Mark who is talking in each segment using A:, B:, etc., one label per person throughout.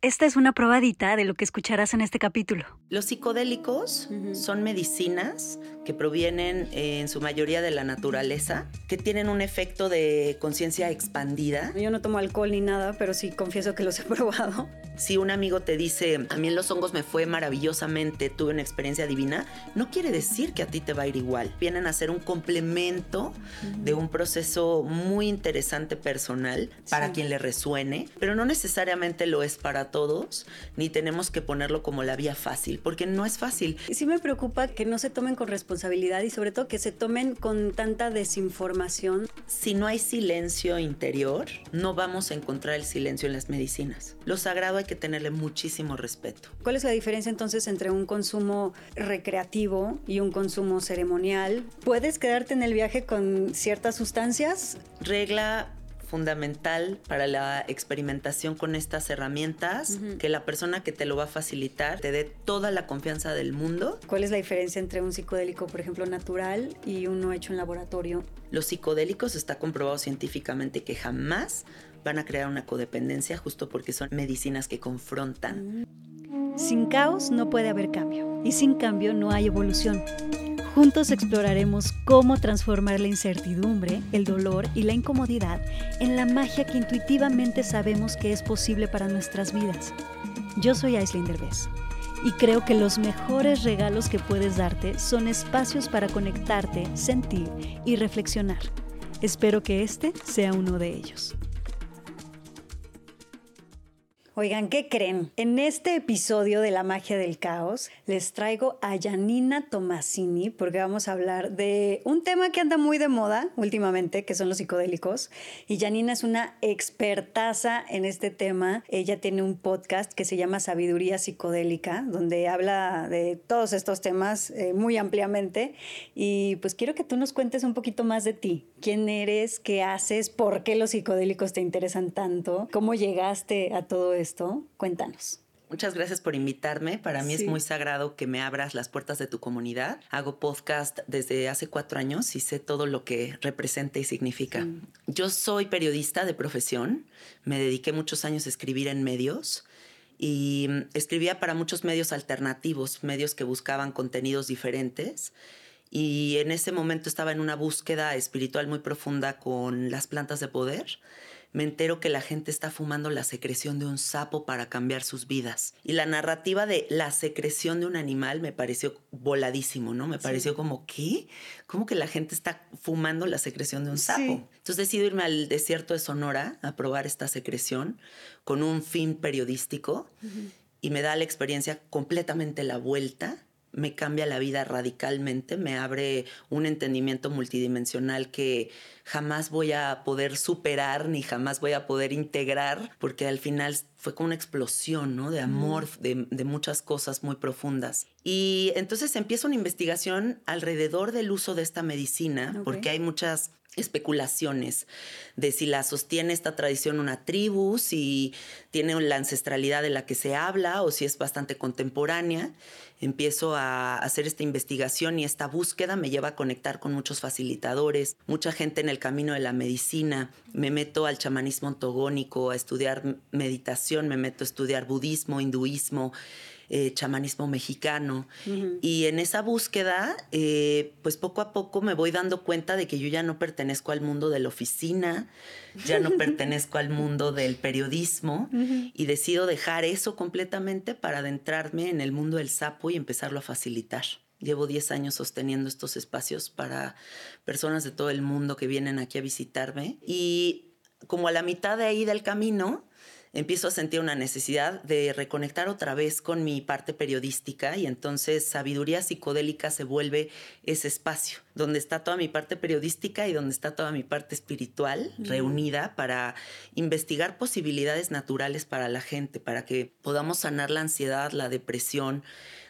A: Esta es una probadita de lo que escucharás en este capítulo.
B: Los psicodélicos son medicinas que provienen eh, en su mayoría de la naturaleza, que tienen un efecto de conciencia expandida.
C: Yo no tomo alcohol ni nada, pero sí confieso que los he probado.
B: Si un amigo te dice, a mí en los hongos me fue maravillosamente, tuve una experiencia divina, no quiere decir que a ti te va a ir igual. Vienen a ser un complemento de un proceso muy interesante personal para quien le resuene, pero no necesariamente lo es para todos, ni tenemos que ponerlo como la vía fácil, porque no es fácil.
C: Sí me preocupa que no se tomen con responsabilidad y sobre todo que se tomen con tanta desinformación.
B: Si no hay silencio interior, no vamos a encontrar el silencio en las medicinas. Lo sagrado hay que tenerle muchísimo respeto.
C: ¿Cuál es la diferencia entonces entre un consumo recreativo y un consumo ceremonial? ¿Puedes quedarte en el viaje con ciertas sustancias?
B: Regla fundamental para la experimentación con estas herramientas, que la persona que te lo va a facilitar te dé toda la confianza del mundo.
C: ¿Cuál es la diferencia entre un psicodélico, por ejemplo, natural y uno hecho en laboratorio?
B: Los psicodélicos está comprobado científicamente que jamás van a crear una codependencia justo porque son medicinas que confrontan.
A: Sin caos no puede haber cambio y sin cambio no hay evolución. Juntos exploraremos cómo transformar la incertidumbre, el dolor y la incomodidad en la magia que intuitivamente sabemos que es posible para nuestras vidas. Yo soy Aislinn Derbez y creo que los mejores regalos que puedes darte son espacios para conectarte, sentir y reflexionar. Espero que este sea uno de ellos.
C: Oigan, ¿qué creen? En este episodio de La magia del caos les traigo a Janina Tomasini porque vamos a hablar de un tema que anda muy de moda últimamente, que son los psicodélicos. Y Janina es una expertaza en este tema. Ella tiene un podcast que se llama Sabiduría Psicodélica, donde habla de todos estos temas eh, muy ampliamente. Y pues quiero que tú nos cuentes un poquito más de ti. ¿Quién eres? ¿Qué haces? ¿Por qué los psicodélicos te interesan tanto? ¿Cómo llegaste a todo esto? Cuéntanos.
B: Muchas gracias por invitarme. Para mí es muy sagrado que me abras las puertas de tu comunidad. Hago podcast desde hace cuatro años y sé todo lo que representa y significa. Yo soy periodista de profesión. Me dediqué muchos años a escribir en medios y mm, escribía para muchos medios alternativos, medios que buscaban contenidos diferentes. Y en ese momento estaba en una búsqueda espiritual muy profunda con las plantas de poder me entero que la gente está fumando la secreción de un sapo para cambiar sus vidas. Y la narrativa de la secreción de un animal me pareció voladísimo, ¿no? Me pareció como, ¿qué? ¿Cómo que la gente está fumando la secreción de un sapo? Entonces decido irme al desierto de Sonora a probar esta secreción con un fin periodístico y me da la experiencia completamente la vuelta me cambia la vida radicalmente, me abre un entendimiento multidimensional que jamás voy a poder superar ni jamás voy a poder integrar, porque al final fue como una explosión, ¿no? De amor, de, muchas cosas muy profundas. Y entonces empieza una investigación alrededor del uso de esta medicina, porque hay muchas especulaciones de si la sostiene esta tradición una tribu, si tiene la ancestralidad de la que se habla o si es bastante contemporánea. Empiezo a hacer esta investigación y esta búsqueda me lleva a conectar con muchos facilitadores, mucha gente en el camino de la medicina. Me meto al chamanismo ontogónico, a estudiar meditación, me meto a estudiar budismo, hinduismo. Eh, chamanismo mexicano. Y en esa búsqueda, eh, pues poco a poco me voy dando cuenta de que yo ya no pertenezco al mundo de la oficina, ya no pertenezco al mundo del periodismo y decido dejar eso completamente para adentrarme en el mundo del sapo y empezarlo a facilitar. Llevo 10 años sosteniendo estos espacios para personas de todo el mundo que vienen aquí a visitarme y como a la mitad de ahí del camino, empiezo a sentir una necesidad de reconectar otra vez con mi parte periodística y entonces sabiduría psicodélica se vuelve ese espacio donde está toda mi parte periodística y donde está toda mi parte espiritual reunida para investigar posibilidades naturales para la gente, para que podamos sanar la ansiedad, la depresión,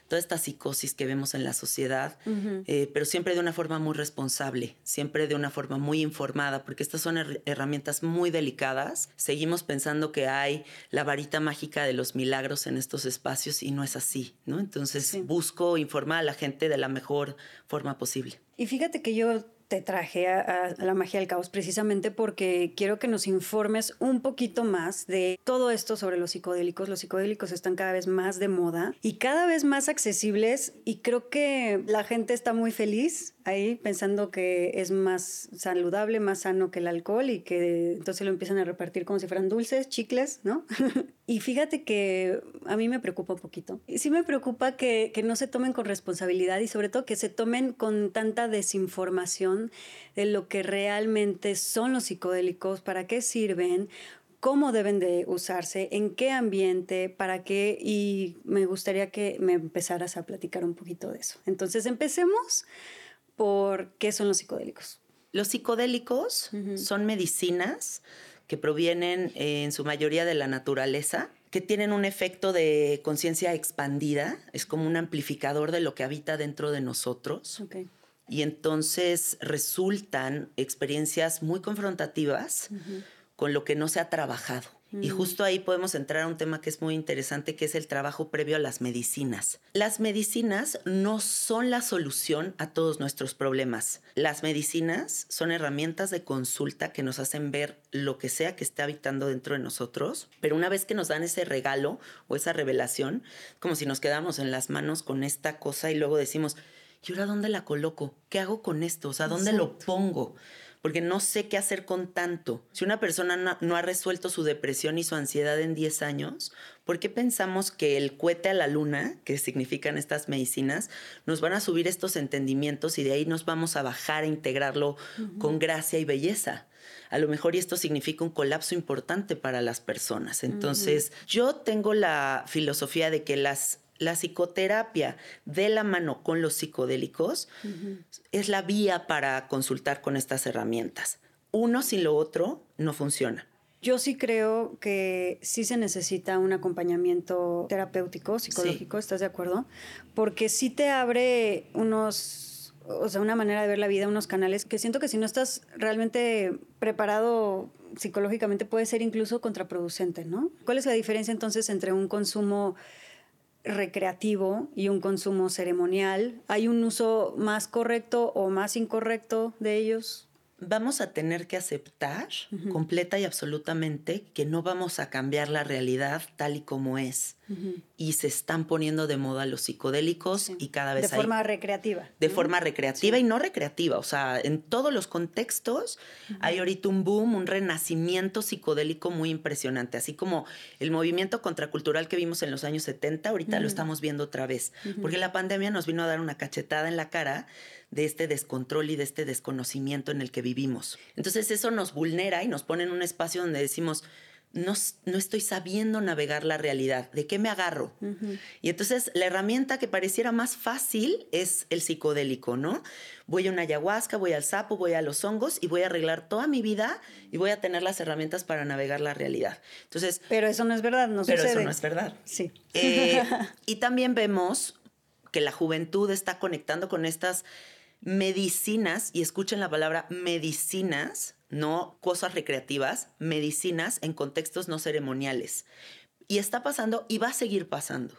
B: toda esta psicosis que vemos en la sociedad, eh, pero siempre de una forma muy responsable, siempre de una forma muy informada, porque estas son herramientas muy delicadas. Seguimos pensando que hay la varita mágica de los milagros en estos espacios y no es así, ¿no? Entonces busco informar a la gente de la mejor forma posible.
C: Y fíjate que yo te traje a, la magia del caos precisamente porque quiero que nos informes un poquito más de todo esto sobre los psicodélicos. Los psicodélicos están cada vez más de moda y cada vez más accesibles y creo que la gente está muy feliz ahí pensando que es más saludable, más sano que el alcohol y que entonces lo empiezan a repartir como si fueran dulces, chicles, ¿no? y fíjate que a mí me preocupa un poquito. Sí me preocupa que, que no se tomen con responsabilidad y sobre todo que se tomen con tanta desinformación de lo que realmente son los psicodélicos, para qué sirven, cómo deben de usarse, en qué ambiente, para qué, y me gustaría que me empezaras a platicar un poquito de eso. Entonces empecemos por qué son los psicodélicos.
B: Los psicodélicos son medicinas que provienen en su mayoría de la naturaleza, que tienen un efecto de conciencia expandida, es como un amplificador de lo que habita dentro de nosotros. Y entonces resultan experiencias muy confrontativas con lo que no se ha trabajado. Y mm. justo ahí podemos entrar a un tema que es muy interesante, que es el trabajo previo a las medicinas. Las medicinas no son la solución a todos nuestros problemas. Las medicinas son herramientas de consulta que nos hacen ver lo que sea que esté habitando dentro de nosotros, pero una vez que nos dan ese regalo o esa revelación, como si nos quedamos en las manos con esta cosa y luego decimos, ¿y ahora dónde la coloco? ¿Qué hago con esto? O sea, ¿dónde lo pongo? Porque no sé qué hacer con tanto. Si una persona no, ha resuelto su depresión y su ansiedad en 10 años, ¿por qué pensamos que el cohete a la luna, que significan estas medicinas, nos van a subir estos entendimientos y de ahí nos vamos a bajar a integrarlo con gracia y belleza? a lo mejor y esto significa un colapso importante para las personas. Entonces, yo tengo la filosofía de que las la psicoterapia de la mano con los psicodélicos es la vía para consultar con estas herramientas. Uno sin lo otro no funciona.
C: Yo sí creo que sí se necesita un acompañamiento terapéutico, psicológico, ¿estás de acuerdo? Porque sí te abre unos, o sea, una manera de ver la vida, unos canales que siento que si no estás realmente preparado psicológicamente puede ser incluso contraproducente, ¿no? ¿Cuál es la diferencia entonces entre un consumo recreativo y un consumo ceremonial? ¿Hay un uso más correcto o más incorrecto de ellos?
B: Vamos a tener que aceptar completa y absolutamente que no vamos a cambiar la realidad tal y como es y se están poniendo de moda los psicodélicos y cada vez
C: de forma recreativa
B: de forma recreativa y no recreativa o sea en todos los contextos hay ahorita un boom un renacimiento psicodélico muy impresionante así como el movimiento contracultural que vimos en los años 70 ahorita lo estamos viendo otra vez porque la pandemia nos vino a dar una cachetada en la cara de este descontrol y de este desconocimiento en el que vivimos. Entonces eso nos vulnera y nos pone en un espacio donde decimos no, estoy sabiendo navegar la realidad. ¿De qué me agarro? Y entonces la herramienta que pareciera más fácil es el psicodélico, ¿no? Voy a una ayahuasca, voy al sapo, voy a los hongos y voy a arreglar toda mi vida y voy a tener las herramientas para navegar la realidad. Entonces,
C: pero eso no es verdad, no
B: Pero eso no es verdad.
C: Sí.
B: Eh, y también vemos que la juventud está conectando con estas medicinas, y escuchen la palabra medicinas, no cosas recreativas, medicinas en contextos no ceremoniales. Y está pasando y va a seguir pasando.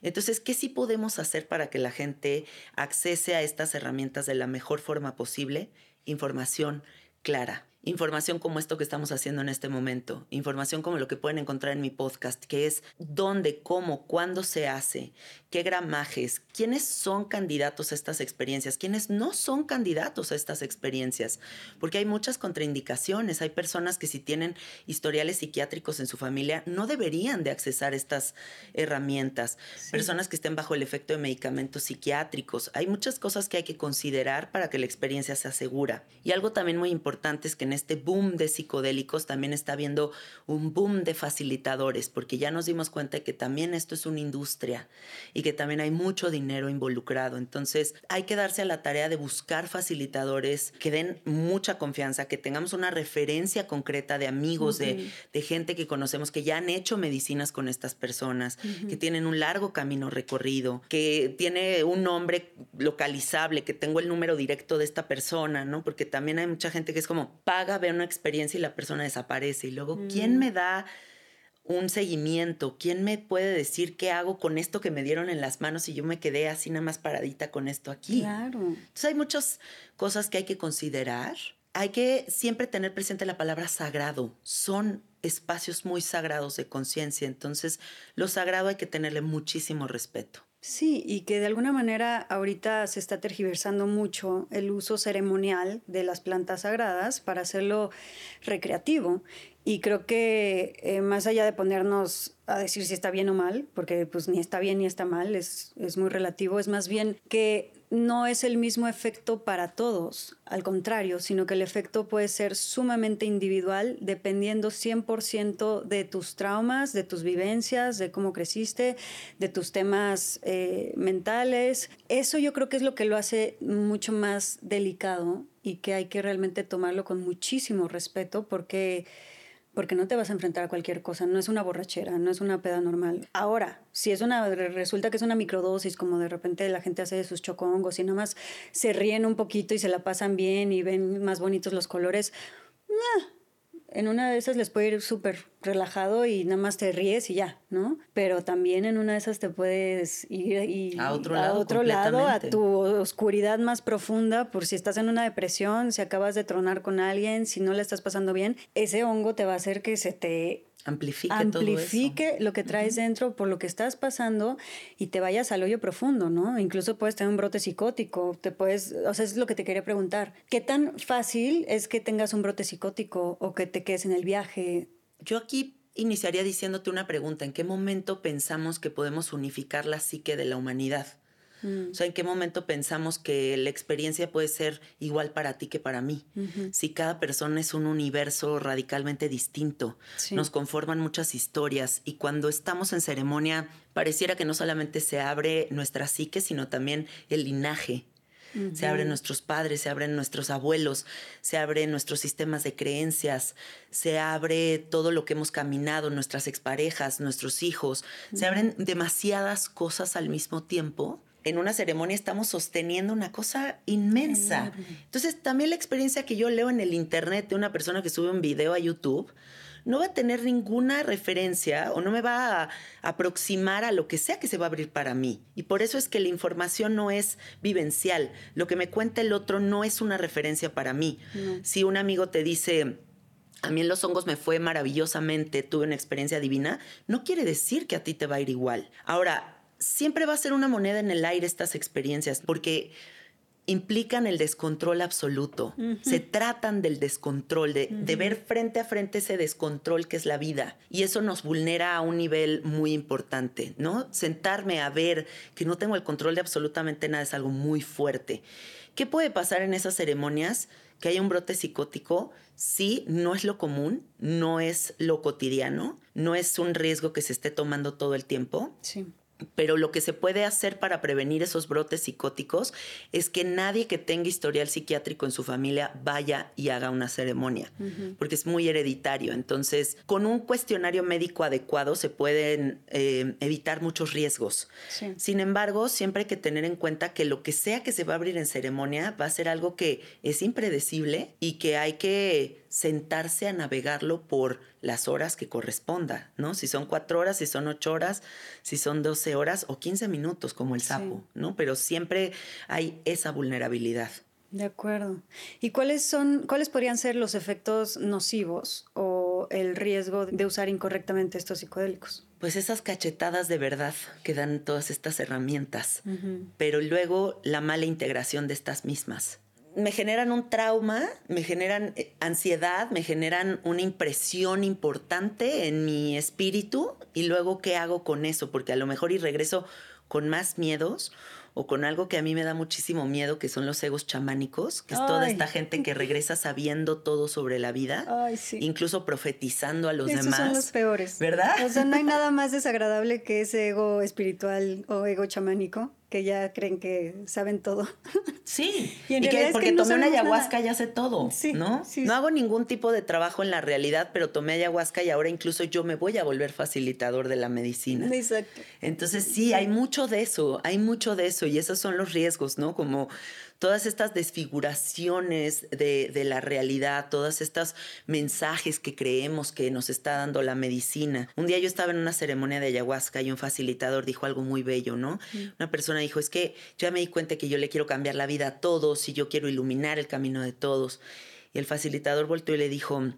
B: Entonces, ¿qué sí podemos hacer para que la gente accese a estas herramientas de la mejor forma posible? Información clara, información como esto que estamos haciendo en este momento, información como lo que pueden encontrar en mi podcast, que es dónde, cómo, cuándo se hace, qué gramajes, quiénes son candidatos a estas experiencias, quiénes no son candidatos a estas experiencias, porque hay muchas contraindicaciones, hay personas que si tienen historiales psiquiátricos en su familia no deberían de accesar estas herramientas, personas que estén bajo el efecto de medicamentos psiquiátricos, hay muchas cosas que hay que considerar para que la experiencia sea segura. Y algo también muy importante es que en este boom de psicodélicos también está habiendo un boom de facilitadores, porque ya nos dimos cuenta de que también esto es una industria y que también hay mucho dinero involucrado. Entonces hay que darse a la tarea de buscar facilitadores que den mucha confianza, que tengamos una referencia concreta de amigos, de, gente que conocemos que ya han hecho medicinas con estas personas, que tienen un largo camino recorrido, que tiene un nombre localizable, que tengo el número directo de esta persona, ¿no? Porque también hay mucha gente que es como, paga, ve una experiencia y la persona desaparece. Y luego, ¿quién mm. me da un seguimiento? ¿Quién me puede decir qué hago con esto que me dieron en las manos y yo me quedé así nada más paradita con esto aquí?
C: Claro.
B: Entonces hay muchas cosas que hay que considerar. Hay que siempre tener presente la palabra sagrado. Son espacios muy sagrados de conciencia, entonces lo sagrado hay que tenerle muchísimo respeto.
C: Sí, y que de alguna manera ahorita se está tergiversando mucho el uso ceremonial de las plantas sagradas para hacerlo recreativo. Y creo que eh, más allá de ponernos a decir si está bien o mal, porque pues ni está bien ni está mal, es, es muy relativo, es más bien que no es el mismo efecto para todos, al contrario, sino que el efecto puede ser sumamente individual dependiendo 100% de tus traumas, de tus vivencias, de cómo creciste, de tus temas eh, mentales. Eso yo creo que es lo que lo hace mucho más delicado y que hay que realmente tomarlo con muchísimo respeto porque porque no te vas a enfrentar a cualquier cosa, no es una borrachera, no es una peda normal. Ahora, si es una, resulta que es una microdosis, como de repente la gente hace de sus chocongos y nada más se ríen un poquito y se la pasan bien y ven más bonitos los colores, en una de esas les puede ir súper relajado y nada más te ríes y ya, ¿no? Pero también en una de esas te puedes ir y
B: a otro,
C: a
B: lado,
C: otro lado, a tu oscuridad más profunda, por si estás en una depresión, si acabas de tronar con alguien, si no le estás pasando bien, ese hongo te va a hacer que se te
B: amplifique,
C: amplifique
B: todo eso.
C: lo que traes dentro por lo que estás pasando y te vayas al hoyo profundo, ¿no? Incluso puedes tener un brote psicótico, te puedes, o sea, es lo que te quería preguntar. ¿Qué tan fácil es que tengas un brote psicótico o que te quedes en el viaje?
B: Yo aquí iniciaría diciéndote una pregunta, ¿en qué momento pensamos que podemos unificar la psique de la humanidad? Mm. O sea, ¿en qué momento pensamos que la experiencia puede ser igual para ti que para mí? Si cada persona es un universo radicalmente distinto, nos conforman muchas historias y cuando estamos en ceremonia pareciera que no solamente se abre nuestra psique, sino también el linaje. Se abren nuestros padres, se abren nuestros abuelos, se abren nuestros sistemas de creencias, se abre todo lo que hemos caminado, nuestras exparejas, nuestros hijos, se abren demasiadas cosas al mismo tiempo en una ceremonia estamos sosteniendo una cosa inmensa. Entonces, también la experiencia que yo leo en el internet de una persona que sube un video a YouTube no va a tener ninguna referencia o no me va a aproximar a lo que sea que se va a abrir para mí. Y por eso es que la información no es vivencial. Lo que me cuenta el otro no es una referencia para mí. Si un amigo te dice, a mí en los hongos me fue maravillosamente, tuve una experiencia divina, no quiere decir que a ti te va a ir igual. Ahora, siempre va a ser una moneda en el aire estas experiencias, porque implican el descontrol absoluto. Se tratan del descontrol, de, de, ver frente a frente ese descontrol que es la vida. Y eso nos vulnera a un nivel muy importante, ¿no? Sentarme a ver que no tengo el control de absolutamente nada es algo muy fuerte. ¿Qué puede pasar en esas ceremonias? Que haya un brote psicótico, sí, no es lo común, no es lo cotidiano, no es un riesgo que se esté tomando todo el tiempo.
C: Sí
B: pero lo que se puede hacer para prevenir esos brotes psicóticos es que nadie que tenga historial psiquiátrico en su familia vaya y haga una ceremonia, porque es muy hereditario. Entonces, con un cuestionario médico adecuado se pueden eh, evitar muchos riesgos. Sin embargo, siempre hay que tener en cuenta que lo que sea que se va a abrir en ceremonia va a ser algo que es impredecible y que hay que sentarse a navegarlo por las horas que corresponda, ¿no? Si son cuatro horas, si son ocho horas, si son doce horas o quince minutos como el sapo, ¿no? Pero siempre hay esa vulnerabilidad.
C: De acuerdo. ¿Y cuáles son, cuáles podrían ser los efectos nocivos o el riesgo de usar incorrectamente estos psicodélicos?
B: Pues esas cachetadas de verdad que dan todas estas herramientas, pero luego la mala integración de estas mismas me generan un trauma, me generan eh, ansiedad, me generan una impresión importante en mi espíritu y luego qué hago con eso, porque a lo mejor y regreso con más miedos o con algo que a mí me da muchísimo miedo, que son los egos chamánicos, que es toda esta gente que regresa sabiendo todo sobre la vida, incluso profetizando a los
C: Esos
B: demás.
C: son los peores.
B: ¿Verdad?
C: O sea, no hay nada más desagradable que ese ego espiritual o ego chamánico que ya creen que saben todo.
B: Sí, y, que porque tomé una ayahuasca ya sé todo, ¿no? no hago ningún tipo de trabajo en la realidad, pero tomé ayahuasca y ahora incluso yo me voy a volver facilitador de la medicina.
C: Exacto.
B: Entonces sí, hay mucho de eso, hay mucho de eso y esos son los riesgos, ¿no? Como todas estas desfiguraciones de, de, la realidad, todos estos mensajes que creemos que nos está dando la medicina. Un día yo estaba en una ceremonia de ayahuasca y un facilitador dijo algo muy bello, ¿no? Una persona dijo, es que ya me di cuenta que yo le quiero cambiar la vida a todos y yo quiero iluminar el camino de todos. Y el facilitador volteó y le dijo,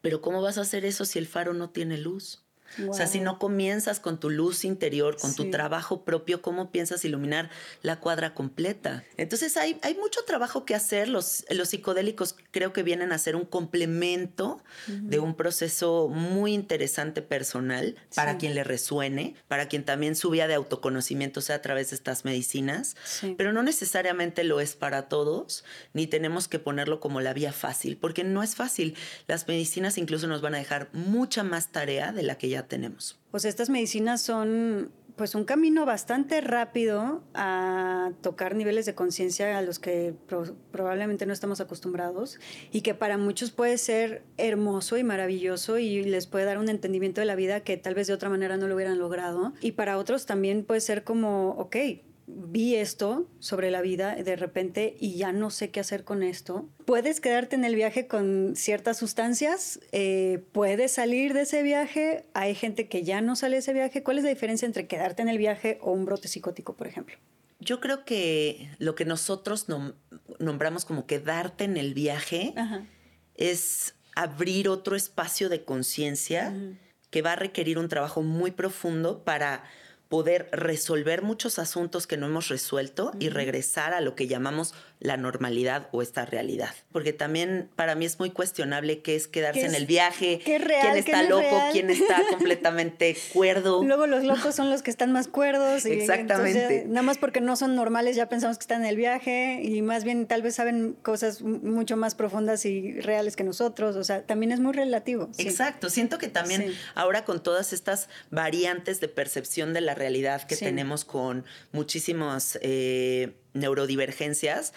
B: pero ¿cómo vas a hacer eso si el faro no tiene luz? O sea, si no comienzas con tu luz interior, con tu trabajo propio, ¿cómo piensas iluminar la cuadra completa? Entonces hay, hay mucho trabajo que hacer. Los, los psicodélicos creo que vienen a ser un complemento de un proceso muy interesante personal para quien le resuene, para quien también su vía de autoconocimiento sea a través de estas medicinas, pero no necesariamente lo es para todos, ni tenemos que ponerlo como la vía fácil, porque no es fácil. Las medicinas incluso nos van a dejar mucha más tarea de la que ya tenemos.
C: Pues estas medicinas son pues un camino bastante rápido a tocar niveles de conciencia a los que probablemente no estamos acostumbrados y que para muchos puede ser hermoso y maravilloso y les puede dar un entendimiento de la vida que tal vez de otra manera no lo hubieran logrado y para otros también puede ser como, ok, vi esto sobre la vida de repente y ya no sé qué hacer con esto. Puedes quedarte en el viaje con ciertas sustancias, eh, puedes salir de ese viaje, hay gente que ya no sale de ese viaje. ¿Cuál es la diferencia entre quedarte en el viaje o un brote psicótico, por ejemplo?
B: Yo creo que lo que nosotros nombramos como quedarte en el viaje es abrir otro espacio de conciencia que va a requerir un trabajo muy profundo para poder resolver muchos asuntos que no hemos resuelto y regresar a lo que llamamos la normalidad o esta realidad. Porque también para mí es muy cuestionable qué es quedarse en el viaje, quién está loco, quién está completamente cuerdo.
C: Luego los locos son los que están más cuerdos. Exactamente. nada más porque no son normales ya pensamos que están en el viaje y más bien tal vez saben cosas mucho más profundas y reales que nosotros. O sea, también es muy relativo.
B: Exacto. Siento que también ahora con todas estas variantes de percepción de la realidad que tenemos con muchísimas... Eh, neurodivergencias,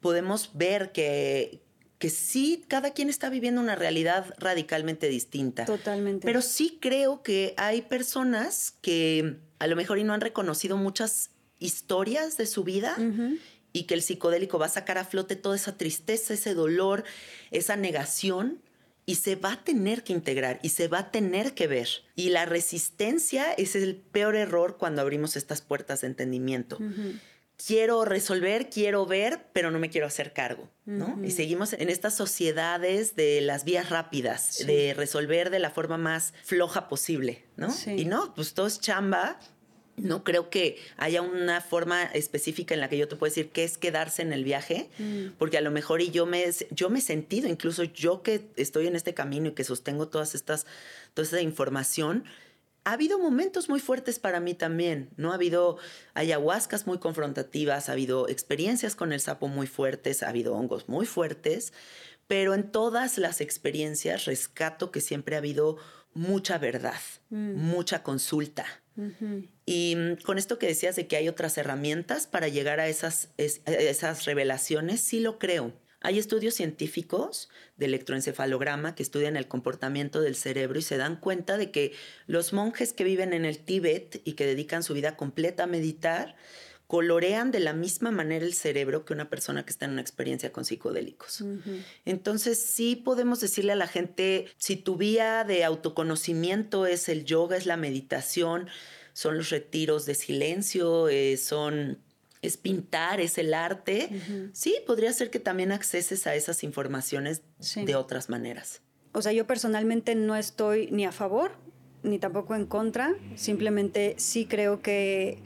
B: podemos ver que, que sí, cada quien está viviendo una realidad radicalmente distinta.
C: Totalmente.
B: Pero sí creo que hay personas que a lo mejor y no han reconocido muchas historias de su vida y que el psicodélico va a sacar a flote toda esa tristeza, ese dolor, esa negación y se va a tener que integrar y se va a tener que ver. Y la resistencia es el peor error cuando abrimos estas puertas de entendimiento quiero resolver, quiero ver, pero no me quiero hacer cargo, ¿no? Y seguimos en estas sociedades de las vías rápidas, de resolver de la forma más floja posible, ¿no? Y no, pues todo es chamba. No creo que haya una forma específica en la que yo te puedo decir qué es quedarse en el viaje, mm. porque a lo mejor y yo me, yo me he sentido, incluso yo que estoy en este camino y que sostengo todas estas, toda esta información, ha habido momentos muy fuertes para mí también, ¿no? Ha habido ayahuascas muy confrontativas, ha habido experiencias con el sapo muy fuertes, ha habido hongos muy fuertes, pero en todas las experiencias rescato que siempre ha habido mucha verdad, mm. mucha consulta. Y mm, con esto que decías de que hay otras herramientas para llegar a esas, esas revelaciones, sí lo creo. Hay estudios científicos de electroencefalograma que estudian el comportamiento del cerebro y se dan cuenta de que los monjes que viven en el Tíbet y que dedican su vida completa a meditar, colorean de la misma manera el cerebro que una persona que está en una experiencia con psicodélicos. Entonces sí podemos decirle a la gente, si tu vía de autoconocimiento es el yoga, es la meditación, son los retiros de silencio, eh, son es pintar, es el arte, sí, podría ser que también acceses a esas informaciones de otras maneras.
C: O sea, yo personalmente no estoy ni a favor ni tampoco en contra, simplemente sí creo que,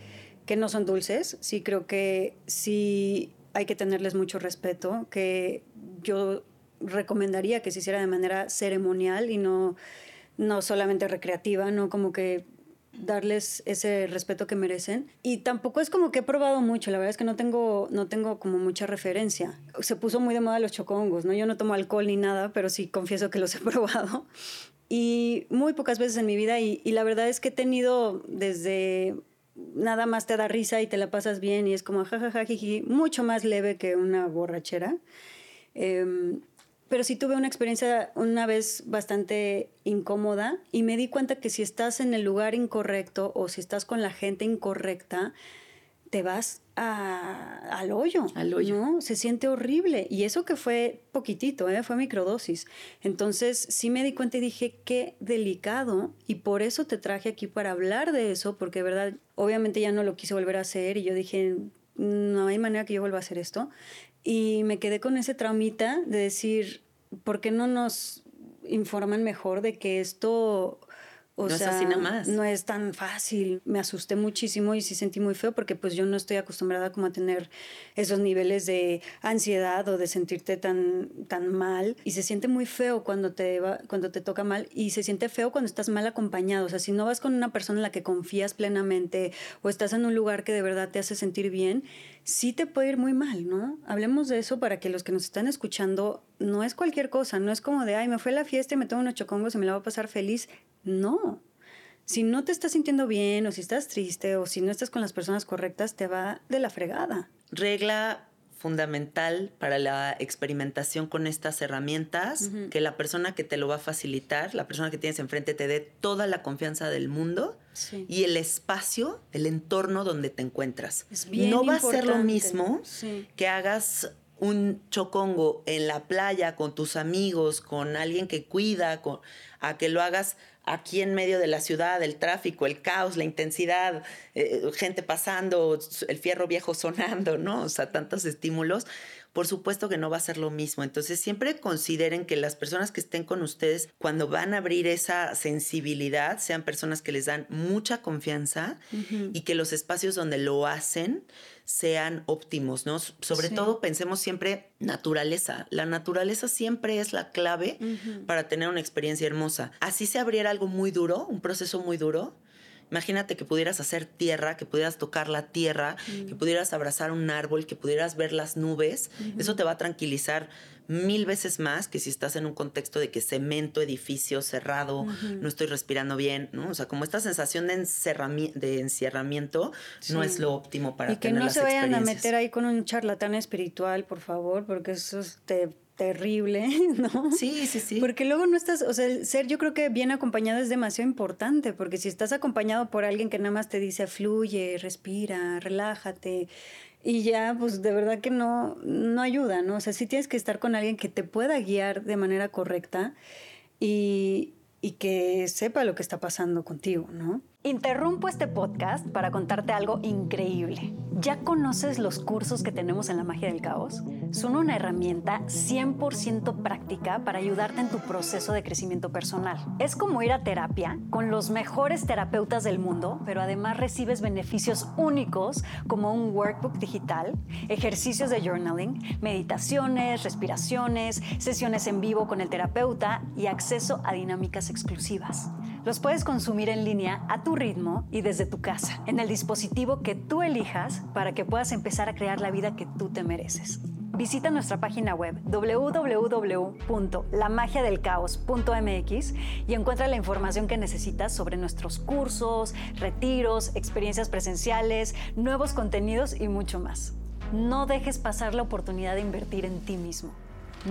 C: que no son dulces, sí creo que sí hay que tenerles mucho respeto, que yo recomendaría que se hiciera de manera ceremonial y no, no solamente recreativa, no como que darles ese respeto que merecen. Y tampoco es como que he probado mucho, la verdad es que no tengo, no tengo como mucha referencia. Se puso muy de moda los chocongos, ¿no? Yo no tomo alcohol ni nada, pero sí confieso que los he probado. Y muy pocas veces en mi vida, y, la verdad es que he tenido desde nada más te da risa y te la pasas bien y es como jajaja, mucho más leve que una borrachera. Eh, pero sí tuve una experiencia una vez bastante incómoda y me di cuenta que si estás en el lugar incorrecto o si estás con la gente incorrecta, te vas al hoyo.
B: Al hoyo.
C: ¿no? Se siente horrible. Y eso que fue poquitito, ¿eh? fue microdosis. Entonces sí me di cuenta y dije, qué delicado. Y por eso te traje aquí para hablar de eso, porque verdad, obviamente ya no lo quise volver a hacer. Y yo dije, no hay manera que yo vuelva a hacer esto. Y me quedé con ese traumita de decir, ¿por qué no nos informan mejor de que esto o
B: no
C: sea,
B: es así más.
C: No es tan fácil. Me asusté muchísimo y sí sentí muy feo porque pues yo no estoy acostumbrada como a tener esos niveles de ansiedad o de sentirte tan, tan mal. Y se siente muy feo cuando te, va, cuando te toca mal y se siente feo cuando estás mal acompañado. O sea, si no vas con una persona en la que confías plenamente o estás en un lugar que de verdad te hace sentir bien, sí te puede ir muy mal, ¿no? Hablemos de eso para que los que nos están escuchando, no es cualquier cosa, no es como de, ay, me fue a la fiesta y me tomo unos chocongos y me la voy a pasar feliz. No. Si no te estás sintiendo bien o si estás triste o si no estás con las personas correctas, te va de la fregada.
B: Regla fundamental para la experimentación con estas herramientas, que la persona que te lo va a facilitar, la persona que tienes enfrente, te dé toda la confianza del mundo y el espacio, el entorno donde te encuentras. no va a ser lo mismo que hagas un chocongo en la playa con tus amigos, con alguien que cuida, a que lo hagas aquí en medio de la ciudad, el tráfico, el caos, la intensidad, eh, gente pasando, el fierro viejo sonando, ¿no? O sea, tantos estímulos por supuesto que no va a ser lo mismo. Entonces siempre consideren que las personas que estén con ustedes cuando van a abrir esa sensibilidad sean personas que les dan mucha confianza y que los espacios donde lo hacen sean óptimos, ¿no? Sobre todo pensemos siempre naturaleza. La naturaleza siempre es la clave para tener una experiencia hermosa. Así se abriera algo muy duro, un proceso muy duro, Imagínate que pudieras hacer tierra, que pudieras tocar la tierra, que mm. pudieras abrazar un árbol, que pudieras ver las nubes. Eso te va a tranquilizar mil veces más que si estás en un contexto de que cemento, edificio cerrado, no estoy respirando bien, ¿no? O sea, como esta sensación de, de encierramiento no es lo óptimo para
C: Y que no se vayan a meter ahí con un charlatán espiritual, por favor, porque eso te terrible, ¿no?
B: Sí, sí, sí.
C: Porque luego no estás, o sea, el ser yo creo que bien acompañado es demasiado importante, porque si estás acompañado por alguien que nada más te dice fluye, respira, relájate, y ya, pues de verdad que no, no ayuda, ¿no? O sea, sí tienes que estar con alguien que te pueda guiar de manera correcta y, y que sepa lo que está pasando contigo, ¿no? Interrumpo este podcast para contarte algo increíble. ¿Ya conoces los cursos que tenemos en la magia del caos? Son una herramienta 100% práctica para ayudarte en tu proceso de crecimiento personal. Es como ir a terapia con los mejores terapeutas del mundo, pero además recibes beneficios únicos como un workbook digital, ejercicios de journaling, meditaciones, respiraciones, sesiones en vivo con el terapeuta y acceso a dinámicas exclusivas. Los puedes consumir en línea a tu ritmo y desde tu casa, en el dispositivo que tú elijas para que puedas empezar a crear la vida que tú te mereces. Visita nuestra página web www.lamagiadelcaos.mx y encuentra la información que necesitas sobre nuestros cursos, retiros, experiencias presenciales, nuevos contenidos y mucho más. No dejes pasar la oportunidad de invertir en ti mismo.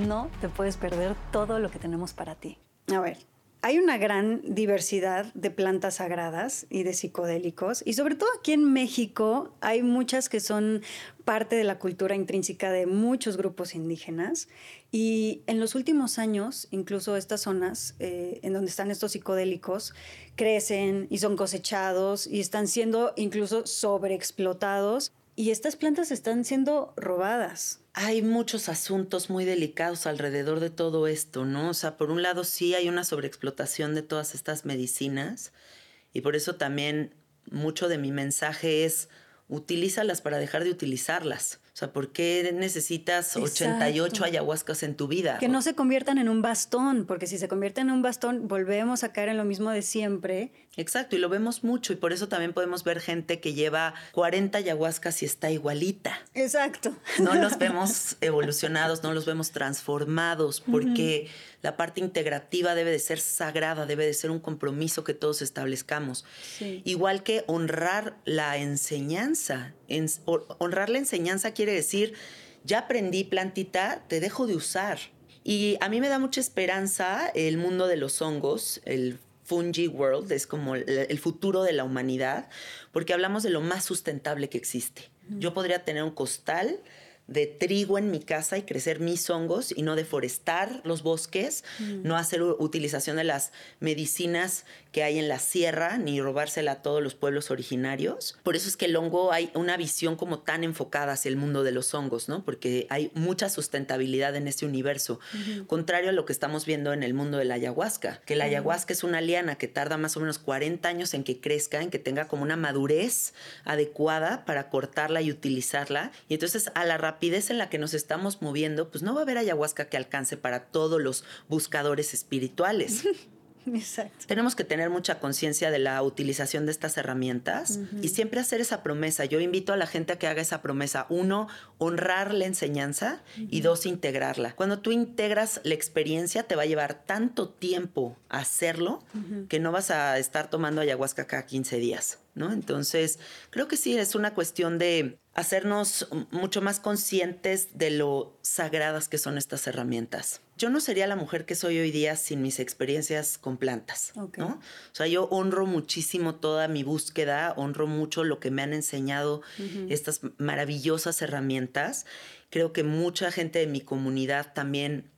C: No te puedes perder todo lo que tenemos para ti. A ver, hay una gran diversidad de plantas sagradas y de psicodélicos y sobre todo aquí en México hay muchas que son parte de la cultura intrínseca de muchos grupos indígenas y en los últimos años incluso estas zonas eh, en donde están estos psicodélicos crecen y son cosechados y están siendo incluso sobreexplotados y estas plantas están siendo robadas
B: hay muchos asuntos muy delicados alrededor de todo esto, ¿no? O sea, por un lado sí hay una sobreexplotación de todas estas medicinas y por eso también mucho de mi mensaje es utilízalas para dejar de utilizarlas. O sea, ¿por qué necesitas 88 ayahuascas en tu vida?
C: Que no se conviertan en un bastón, porque si se convierten en un bastón, volvemos a caer en lo mismo de siempre.
B: Exacto, y lo vemos mucho, y por eso también podemos ver gente que lleva 40 ayahuascas y está igualita.
C: Exacto.
B: No los vemos evolucionados, no los vemos transformados, porque la parte integrativa debe de ser sagrada, debe de ser un compromiso que todos establezcamos. Igual que honrar la enseñanza. honrar la enseñanza quiere decir, ya aprendí plantita, te dejo de usar. Y a mí me da mucha esperanza el mundo de los hongos, el Fungi World, es como el futuro de la humanidad, porque hablamos de lo más sustentable que existe. Yo podría tener un costal de trigo en mi casa y crecer mis hongos y no deforestar los bosques, mm. no hacer utilización de las medicinas que hay en la sierra ni robársela a todos los pueblos originarios. Por eso es que el hongo hay una visión como tan enfocada hacia el mundo de los hongos, ¿no? Porque hay mucha sustentabilidad en este universo, contrario a lo que estamos viendo en el mundo de la ayahuasca, que la ayahuasca es una liana que tarda más o menos 40 años en que crezca, en que tenga como una madurez adecuada para cortarla y utilizarla. Y entonces a la rapidez en la que nos estamos moviendo, pues no va a haber ayahuasca que alcance para todos los buscadores espirituales. Exacto. Tenemos que tener mucha conciencia de la utilización de estas herramientas y siempre hacer esa promesa. Yo invito a la gente a que haga esa promesa. Uno, honrar la enseñanza y dos, integrarla. Cuando tú integras la experiencia, te va a llevar tanto tiempo hacerlo que no vas a estar tomando ayahuasca cada 15 días. ¿no? Entonces, creo que sí, es una cuestión de hacernos mucho más conscientes de lo sagradas que son estas herramientas. Yo no sería la mujer que soy hoy día sin mis experiencias con plantas, ¿no? O sea, yo honro muchísimo toda mi búsqueda, honro mucho lo que me han enseñado estas maravillosas herramientas. Creo que mucha gente de mi comunidad también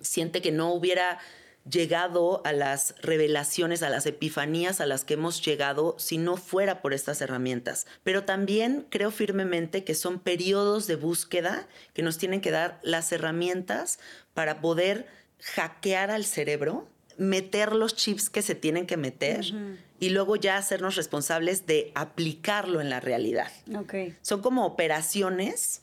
B: siente que no hubiera llegado a las revelaciones, a las epifanías a las que hemos llegado si no fuera por estas herramientas. Pero también creo firmemente que son periodos de búsqueda que nos tienen que dar las herramientas para poder hackear al cerebro, meter los chips que se tienen que meter. Y luego ya hacernos responsables de aplicarlo en la realidad. Son como operaciones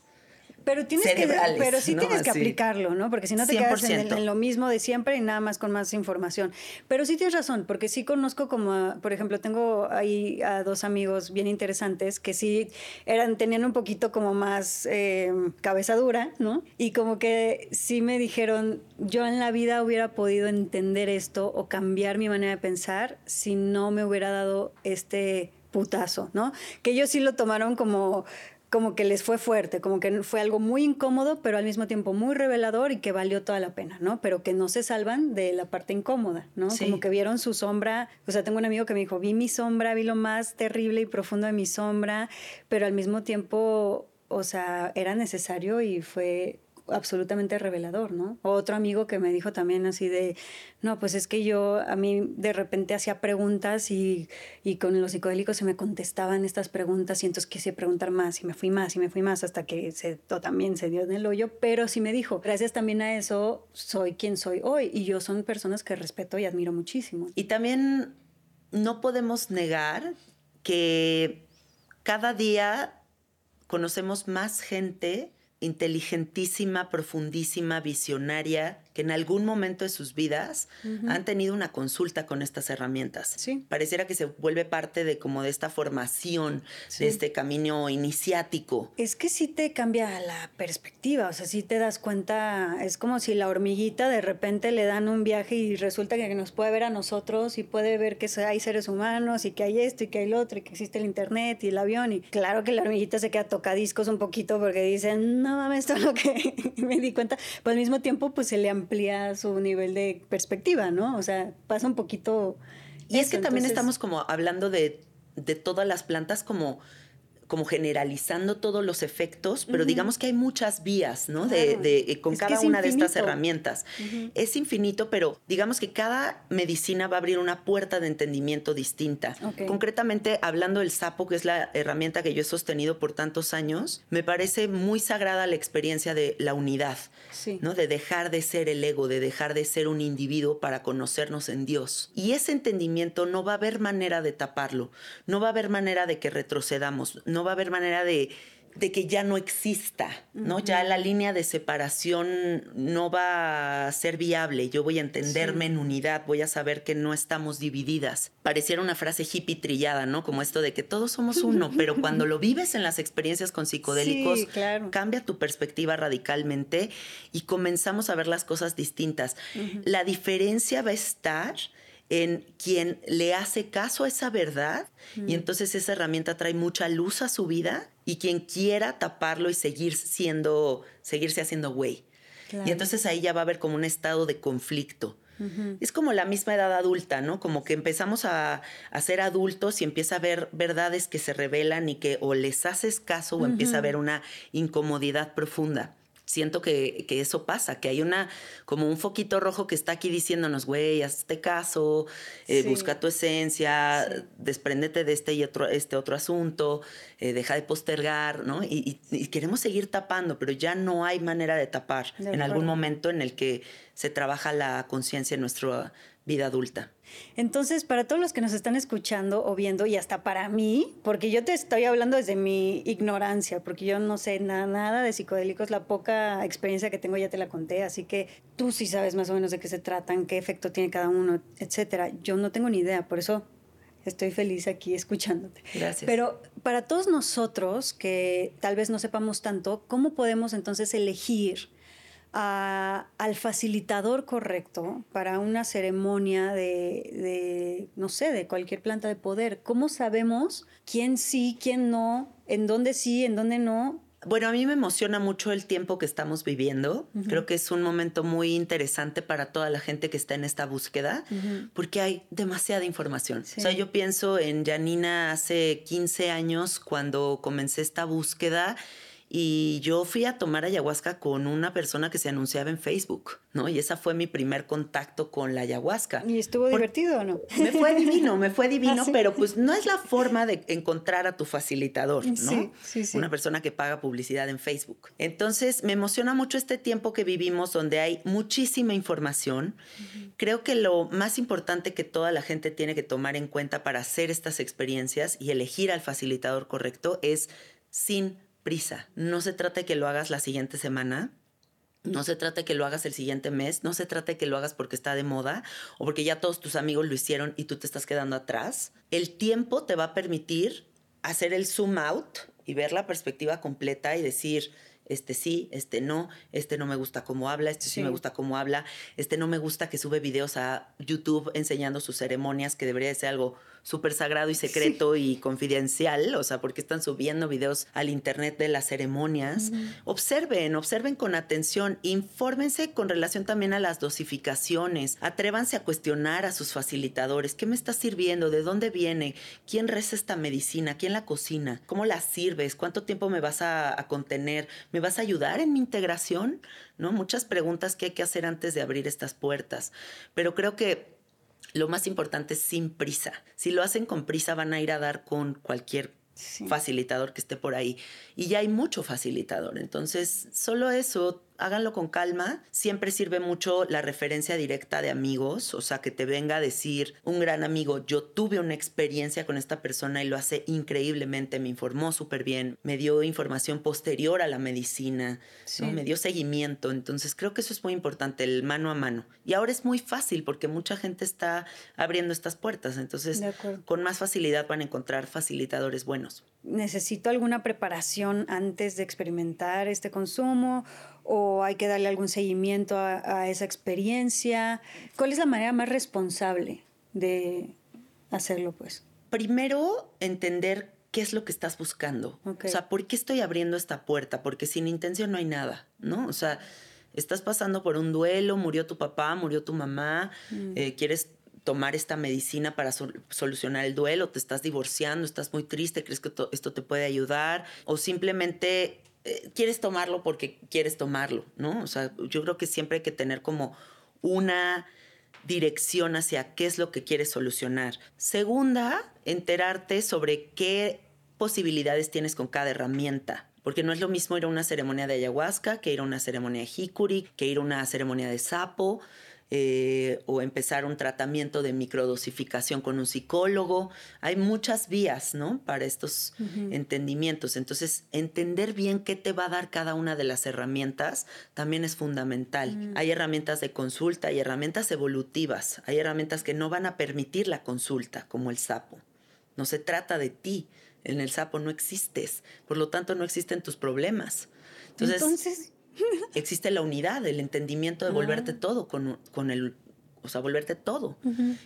C: pero tienes que, pero sí tienes que aplicarlo, ¿no? Porque si no te quedas en, lo mismo de siempre y nada más con más información. Pero sí tienes razón, porque sí conozco como, por ejemplo, tengo ahí a dos amigos bien interesantes que sí eran, tenían un poquito como más eh, cabeza dura, ¿no? Y como que sí me dijeron, yo en la vida hubiera podido entender esto o cambiar mi manera de pensar si no me hubiera dado este putazo, ¿no? Que ellos sí lo tomaron como como que les fue fuerte, como que fue algo muy incómodo, pero al mismo tiempo muy revelador y que valió toda la pena, ¿no? Pero que no se salvan de la parte incómoda, ¿no? Como que vieron su sombra, o sea, tengo un amigo que me dijo, vi mi sombra, vi lo más terrible y profundo de mi sombra, pero al mismo tiempo, o sea, era necesario y fue absolutamente revelador, ¿no? Otro amigo que me dijo también así de, no, pues es que yo a mí de repente hacía preguntas y, y con los psicodélicos se me contestaban estas preguntas y entonces quise preguntar más y me fui más y me fui más hasta que se, también se dio en el hoyo, pero sí me dijo, gracias también a eso soy quien soy hoy y yo son personas que respeto y admiro muchísimo.
B: Y también no podemos negar que cada día conocemos más gente inteligentísima, profundísima, visionaria, que en algún momento de sus vidas han tenido una consulta con estas herramientas. Sí. Pareciera que se vuelve parte de como de esta formación, de este camino iniciático.
C: Es que sí te cambia la perspectiva, o sea, sí te das cuenta, es como si la hormiguita de repente le dan un viaje y resulta que nos puede ver a nosotros y puede ver que hay seres humanos y que hay esto y que hay lo otro y que existe el internet y el avión y claro que la hormiguita se queda tocadiscos un poquito porque dicen, no mames, esto es lo que me di cuenta, pero al mismo tiempo pues se le amplía su nivel de perspectiva, ¿no? O sea, pasa un poquito...
B: Y es que también estamos como hablando de, de todas las plantas como como generalizando todos los efectos, pero digamos que hay muchas vías, ¿no? De, eh, con cada una de estas herramientas. Es infinito, pero digamos que cada medicina va a abrir una puerta de entendimiento distinta. Concretamente, hablando del sapo, que es la herramienta que yo he sostenido por tantos años, me parece muy sagrada la experiencia de la unidad, ¿no? De dejar de ser el ego, de dejar de ser un individuo para conocernos en Dios. Y ese entendimiento no va a haber manera de taparlo, no va a haber manera de que retrocedamos, no va a haber manera de, que ya no exista, ¿no? Ya la línea de separación no va a ser viable. Yo voy a entenderme en unidad, voy a saber que no estamos divididas. Pareciera una frase hippie trillada, ¿no? Como esto de que todos somos uno, pero cuando lo vives en las experiencias con psicodélicos, cambia tu perspectiva radicalmente y comenzamos a ver las cosas distintas. La diferencia va a estar en quien le hace caso a esa verdad y entonces esa herramienta trae mucha luz a su vida y quien quiera taparlo y seguir siendo, seguirse haciendo güey. Y entonces ahí ya va a haber como un estado de conflicto. Es como la misma edad adulta, ¿no? Como que empezamos a, ser adultos y empieza a ver verdades que se revelan y que o les haces caso o empieza a haber una incomodidad profunda siento que, eso pasa, que hay una, como un foquito rojo que está aquí diciéndonos, güey, hazte caso, eh, busca tu esencia, despréndete de este y otro, este otro asunto, eh, deja de postergar, ¿no? Y, queremos seguir tapando, pero ya no hay manera de tapar en algún momento en el que se trabaja la conciencia en nuestra vida adulta.
C: Entonces, para todos los que nos están escuchando o viendo, y hasta para mí, porque yo te estoy hablando desde mi ignorancia, porque yo no sé nada, nada de psicodélicos, la poca experiencia que tengo ya te la conté, así que tú sí sabes más o menos de qué se tratan, qué efecto tiene cada uno, etcétera. Yo no tengo ni idea, por eso estoy feliz aquí escuchándote.
B: Gracias.
C: Pero para todos nosotros que tal vez no sepamos tanto, ¿cómo podemos entonces elegir? Al facilitador correcto para una ceremonia de, no sé, de cualquier planta de poder? ¿Cómo sabemos quién sí, quién no, en dónde sí, en dónde no?
B: Bueno, a mí me emociona mucho el tiempo que estamos viviendo. Creo que es un momento muy interesante para toda la gente que está en esta búsqueda, porque hay demasiada información. O sea, yo pienso en Janina hace 15 años cuando comencé esta búsqueda y yo fui a tomar ayahuasca con una persona que se anunciaba en Facebook, ¿no? Y esa fue mi primer contacto con la ayahuasca.
C: ¿Y estuvo divertido o no?
B: Me fue divino, me fue divino, ¿Ah, pero pues no es la forma de encontrar a tu facilitador, ¿no? Sí, sí, sí. Una persona que paga publicidad en Facebook. Entonces, me emociona mucho este tiempo que vivimos donde hay muchísima información. Creo que lo más importante que toda la gente tiene que tomar en cuenta para hacer estas experiencias y elegir al facilitador correcto es sin prisa. No se trata de que lo hagas la siguiente semana. No se trata de que lo hagas el siguiente mes, no se trata de que lo hagas porque está de moda o porque ya todos tus amigos lo hicieron y tú te estás quedando atrás. El tiempo te va a permitir hacer el zoom out y ver la perspectiva completa y decir, este sí, este no, este no me gusta cómo habla, este sí. me gusta cómo habla, este no me gusta que sube videos a YouTube enseñando sus ceremonias, que debería ser algo súper sagrado y secreto y confidencial, o sea, porque están subiendo videos al internet de las ceremonias. Observen, observen con atención, infórmense con relación también a las dosificaciones, atrévanse a cuestionar a sus facilitadores, ¿qué me está sirviendo? ¿De dónde viene? ¿Quién reza esta medicina? ¿Quién la cocina? ¿Cómo la sirves? ¿Cuánto tiempo me vas a, a contener? ¿Me vas a ayudar en mi integración? ¿No? Muchas preguntas que hay que hacer antes de abrir estas puertas. Pero creo que lo más importante es sin prisa. Si lo hacen con prisa van a ir a dar con cualquier facilitador que esté por ahí. Y ya hay mucho facilitador. Entonces, solo eso, háganlo con calma. Siempre sirve mucho la referencia directa de amigos, o sea, que te venga a decir un gran amigo, yo tuve una experiencia con esta persona y lo hace increíblemente, me informó súper bien, me dio información posterior a la medicina, me dio seguimiento. Entonces, creo que eso es muy importante, el mano a mano. Y ahora es muy fácil porque mucha gente está abriendo estas puertas. Entonces, con más facilidad van a encontrar facilitadores buenos.
C: ¿Necesito alguna preparación antes de experimentar este consumo? O hay que darle algún seguimiento a, esa experiencia? ¿Cuál es la manera más responsable de hacerlo, pues?
B: Primero, entender qué es lo que estás buscando. O sea, ¿por qué estoy abriendo esta puerta? Porque sin intención no hay nada, ¿no? O sea, estás pasando por un duelo, murió tu papá, murió tu mamá, mm. eh, quieres tomar esta medicina para solucionar el duelo, te estás divorciando, estás muy triste, crees que esto te puede ayudar, o simplemente eh, quieres tomarlo porque quieres tomarlo, ¿no? O sea, yo creo que siempre hay que tener como una dirección hacia qué es lo que quieres solucionar. Segunda, enterarte sobre qué posibilidades tienes con cada herramienta. Porque no es lo mismo ir a una ceremonia de ayahuasca que ir a una ceremonia de hikuri, que ir a una ceremonia de sapo. Eh, o empezar un tratamiento de microdosificación con un psicólogo. Hay muchas vías, ¿no? Para estos entendimientos. Entonces, entender bien qué te va a dar cada una de las herramientas también es fundamental. Mm. Hay herramientas de consulta, hay herramientas evolutivas, hay herramientas que no van a permitir la consulta, como el sapo. No se trata de ti. En el sapo no existes, por lo tanto no existen tus problemas.
C: Entonces
B: existe la unidad, el entendimiento de volverte ah. todo con, con el o sea, volverte todo.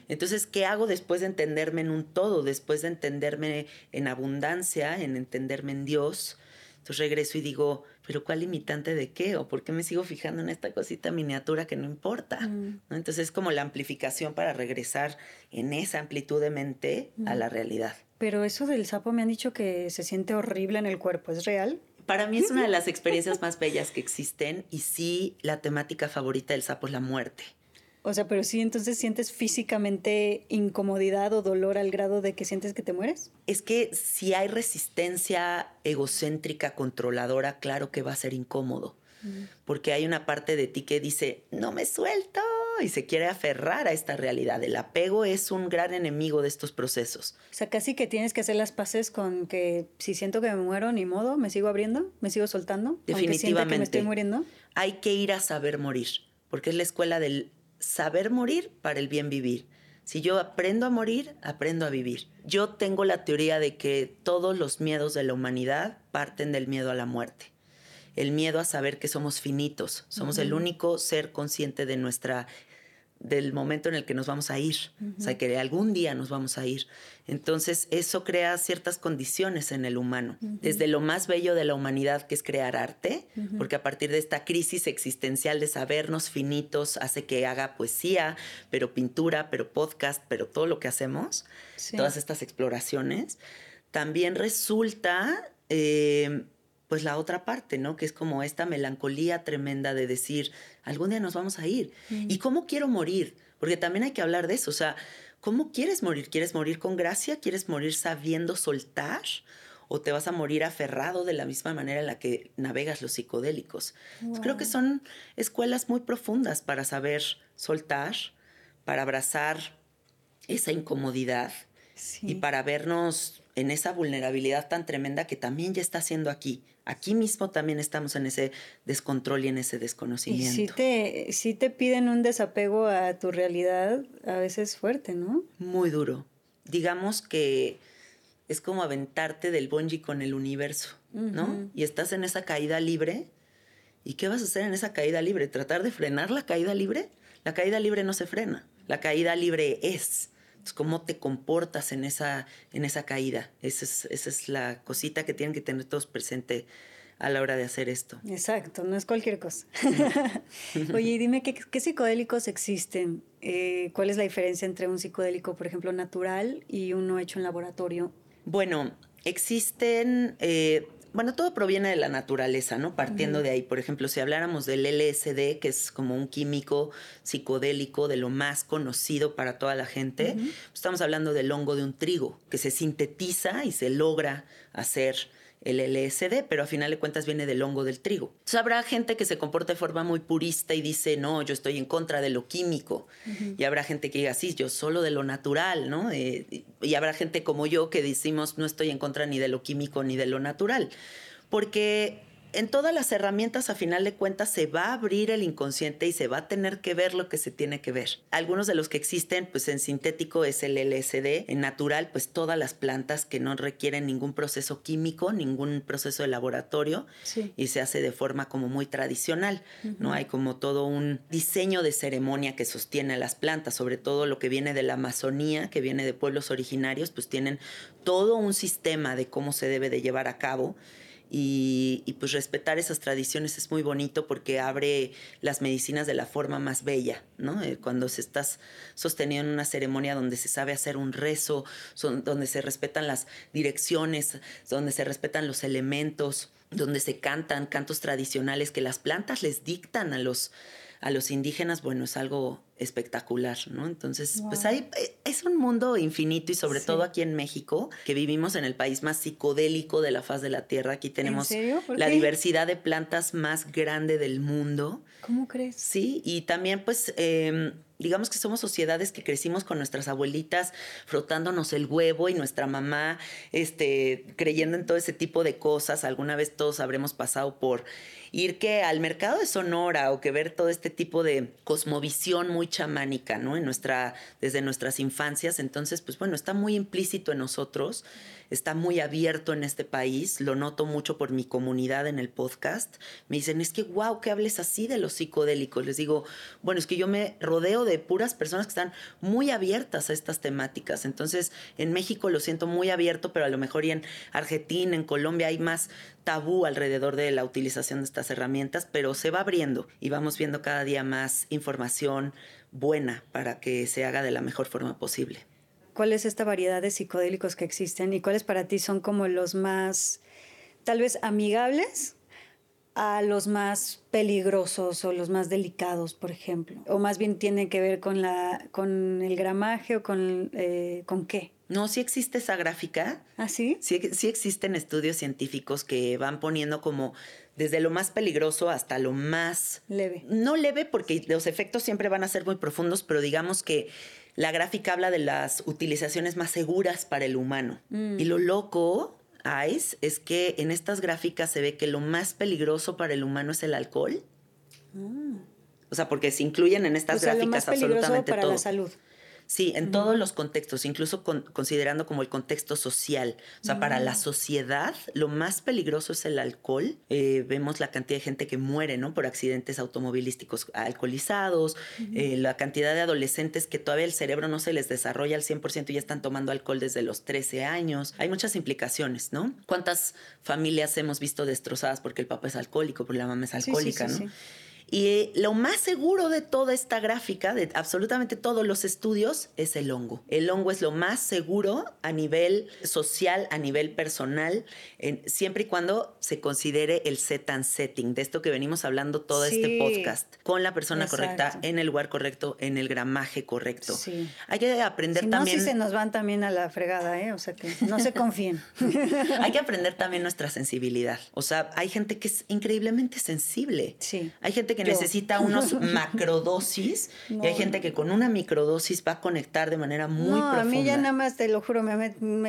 B: Entonces, ¿qué hago después de entenderme en un todo? Después de entenderme en abundancia, en entenderme en Dios. Entonces regreso y digo, pero ¿cuál limitante de qué? ¿O por qué me sigo fijando en esta cosita miniatura que no importa? Mm. Entonces es como la amplificación para regresar en esa amplitud de mente a la realidad.
C: Pero eso del sapo me han dicho que se siente horrible en el cuerpo, ¿es real?
B: Para mí es una de las experiencias más bellas que existen y sí, la temática favorita del sapo es la muerte.
C: O sea, pero sí, entonces sientes físicamente incomodidad o dolor al grado de que sientes que te mueres.
B: Es que si hay resistencia egocéntrica, controladora, claro que va a ser incómodo. Mm. Porque hay una parte de ti que dice, no me suelto, y se quiere aferrar a esta realidad. El apego es un gran enemigo de estos procesos.
C: O sea, casi que tienes que hacer las paces con que si siento que me muero, ni modo, me sigo abriendo, me sigo soltando.
B: Definitivamente.
C: que me estoy muriendo.
B: Hay que ir a saber morir, porque es la escuela del saber morir para el bien vivir. Si yo aprendo a morir, aprendo a vivir. Yo tengo la teoría de que todos los miedos de la humanidad parten del miedo a la muerte. El miedo a saber que somos finitos, somos el único ser consciente de nuestra del momento en el que nos vamos a ir, o sea, que algún día nos vamos a ir. Entonces, eso crea ciertas condiciones en el humano, desde lo más bello de la humanidad, que es crear arte, porque a partir de esta crisis existencial de sabernos finitos, hace que haga poesía, pero pintura, pero podcast, pero todo lo que hacemos, todas estas exploraciones, también resulta... Eh, pues la otra parte, ¿no? Que es como esta melancolía tremenda de decir, algún día nos vamos a ir. ¿Y cómo quiero morir? Porque también hay que hablar de eso, o sea, ¿cómo quieres morir? ¿Quieres morir con gracia? ¿Quieres morir sabiendo soltar? ¿O te vas a morir aferrado de la misma manera en la que navegas los psicodélicos? creo que son escuelas muy profundas para saber soltar, para abrazar esa incomodidad y para vernos en esa vulnerabilidad tan tremenda que también ya está haciendo aquí. Aquí mismo también estamos en ese descontrol y en ese desconocimiento.
C: Y si te, si te piden un desapego a tu realidad, a veces fuerte, ¿no?
B: Muy duro. Digamos que es como aventarte del bungee con el universo, ¿no? Y estás en esa caída libre. ¿Y qué vas a hacer en esa caída libre? ¿Tratar de frenar la caída libre? La caída libre no se frena. La caída libre es. ¿Cómo te comportas en esa, en esa caída? Esa es, esa es la cosita que tienen que tener todos presente a la hora de hacer esto.
C: Exacto, no es cualquier cosa. Oye, dime, ¿qué, qué psicodélicos existen? Eh, ¿Cuál es la diferencia entre un psicodélico, por ejemplo, natural y uno hecho en laboratorio?
B: Bueno, existen eh, bueno, todo proviene de la naturaleza, ¿no? Partiendo de ahí, por ejemplo, si habláramos del LSD, que es como un químico psicodélico de lo más conocido para toda la gente, pues estamos hablando del hongo de un trigo, que se sintetiza y se logra hacer el LSD, pero a final de cuentas viene del hongo del trigo. Entonces habrá gente que se comporta de forma muy purista y dice, no, yo estoy en contra de lo químico. Y habrá gente que diga, sí, yo solo de lo natural, ¿no? Eh, y habrá gente como yo que decimos, no estoy en contra ni de lo químico ni de lo natural. Porque en todas las herramientas, a final de cuentas, se va a abrir el inconsciente y se va a tener que ver lo que se tiene que ver. Algunos de los que existen, pues en sintético es el LSD, en natural, pues todas las plantas que no requieren ningún proceso químico, ningún proceso de laboratorio, y se hace de forma como muy tradicional, ¿no? Hay como todo un diseño de ceremonia que sostiene a las plantas, sobre todo lo que viene de la Amazonía, que viene de pueblos originarios, pues tienen todo un sistema de cómo se debe de llevar a cabo y, pues respetar esas tradiciones es muy bonito porque abre las medicinas de la forma más bella, ¿no? Eh, cuando se estás sosteniendo en una ceremonia donde se sabe hacer un rezo, donde se respetan las direcciones, donde se respetan los elementos, donde se cantan cantos tradicionales que las plantas les dictan a los, a los indígenas, bueno, es algo espectacular, ¿no? Entonces, pues hay, eh, es un mundo infinito y sobre todo aquí en México, que vivimos en el país más psicodélico de la faz de la Tierra. Aquí tenemos la diversidad de plantas más grande del mundo.
C: ¿Cómo crees?
B: Sí, y también pues... Em, digamos que somos sociedades que crecimos con nuestras abuelitas frotándonos el huevo y nuestra mamá este, creyendo en todo ese tipo de cosas. Alguna vez todos habremos pasado por ir que al mercado de Sonora o que ver todo este tipo de cosmovisión muy chamánica, ¿no? En nuestra, desde nuestras infancias. Entonces, pues bueno, está muy implícito en nosotros está muy abierto en este país, lo noto mucho por mi comunidad en el podcast. Me dicen, es que wow, que hables así de los psicodélicos. Les digo, bueno, es que yo me rodeo de puras personas que están muy abiertas a estas temáticas. Entonces, en México lo siento muy abierto, pero a lo mejor y en Argentina, en Colombia hay más tabú alrededor de la utilización de estas herramientas, pero se va abriendo y vamos viendo cada día más información buena para que se haga de la mejor forma posible.
C: ¿Cuál es esta variedad de psicodélicos que existen y cuáles para ti son como los más, tal vez, amigables a los más peligrosos o los más delicados, por ejemplo? O más bien tiene que ver con, la, con el gramaje o con, eh, con qué?
B: No, sí existe esa gráfica.
C: ¿Ah, sí?
B: sí? Sí existen estudios científicos que van poniendo como desde lo más peligroso hasta lo más...
C: Leve.
B: No leve porque los efectos siempre van a ser muy profundos, pero digamos que la gráfica habla de las utilizaciones más seguras para el humano. Mm. Y lo loco, Ice, es que en estas gráficas se ve que lo más peligroso para el humano es el alcohol. Mm. O sea, porque se incluyen en estas gráficas lo más absolutamente
C: para
B: la
C: salud.
B: Sí, en todos los contextos, incluso considerando como el contexto social. O sea, para la mm. sociedad lo más peligroso es el alcohol. Eh, vemos la cantidad de gente que muere, ¿no? Por accidentes automovilísticos alcoholizados, eh, la cantidad de adolescentes que todavía el cerebro no se les desarrolla al 100% y ya están tomando alcohol desde los 13 años. Hay muchas implicaciones, ¿no? ¿Cuántas familias hemos visto destrozadas porque el papá es alcohólico, porque la mamá es alcohólica, ¿no? Y lo más seguro de toda esta gráfica, de absolutamente todos los estudios, es el hongo. El hongo es lo más seguro a nivel social, a nivel personal, siempre y cuando se considere el set and setting, de esto que venimos hablando todo este podcast, con la persona correcta, en el lugar correcto, en el gramaje correcto. Hay que aprender también...
C: No, si se nos van también a la fregada, ¿eh? O sea que no se confíen.
B: hay que aprender también nuestra sensibilidad. O sea, hay gente que es increíblemente sensible.
C: Sí.
B: Hay gente que necesita unos macrodosis y hay gente que con una microdosis va a conectar de manera muy no, profunda.
C: A mí ya nada más, te lo juro,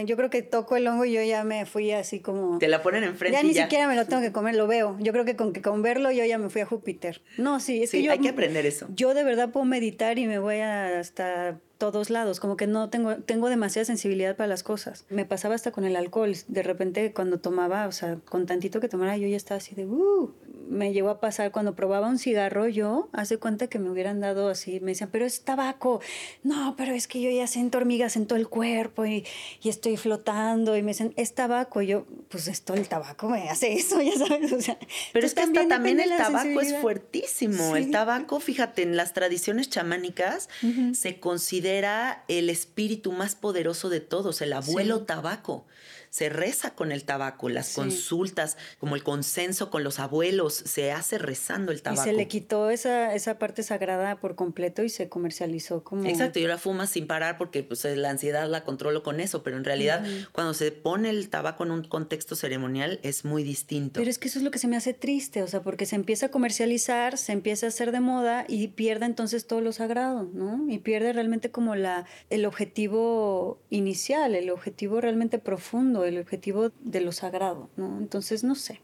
C: yo creo que toco el hongo y yo ya me fui así como...
B: Te la ponen enfrente.
C: Ya ni siquiera me lo tengo que comer, lo veo. Yo creo que con, que con verlo yo ya me fui a Júpiter. No, sí, es que yo...
B: Hay que aprender eso.
C: Yo de verdad puedo meditar y me voy hasta todos lados, como que no tengo, tengo demasiada sensibilidad para las cosas. Me pasaba hasta con el alcohol, de repente cuando tomaba, o sea, con tantito que tomara yo ya estaba así de, uh, me llegó a pasar cuando probaba un cigarro yo, hace cuenta que me hubieran dado así, me decían, pero es tabaco, no, pero es que yo ya siento hormigas en todo el cuerpo y, y estoy flotando y me dicen, es tabaco, y yo, pues esto el tabaco me hace eso, ya sabes, o sea.
B: Pero es que hasta también el tabaco es fuertísimo, el tabaco, fíjate, en las tradiciones chamánicas se considera era el espíritu más poderoso de todos, el abuelo tabaco se reza con el tabaco, las consultas, como el consenso con los abuelos, se hace rezando el tabaco.
C: Y se le quitó esa, esa parte sagrada por completo y se comercializó como...
B: Exacto, y ahora fuma sin parar porque pues, la ansiedad la controlo con eso, pero en realidad cuando se pone el tabaco en un contexto ceremonial es muy distinto.
C: Pero es que eso es lo que se me hace triste, o sea, porque se empieza a comercializar, se empieza a hacer de moda y pierde entonces todo lo sagrado, ¿no? Y pierde realmente como la, el objetivo inicial, el objetivo realmente profundo el objetivo de lo sagrado, ¿no? Entonces, no sé,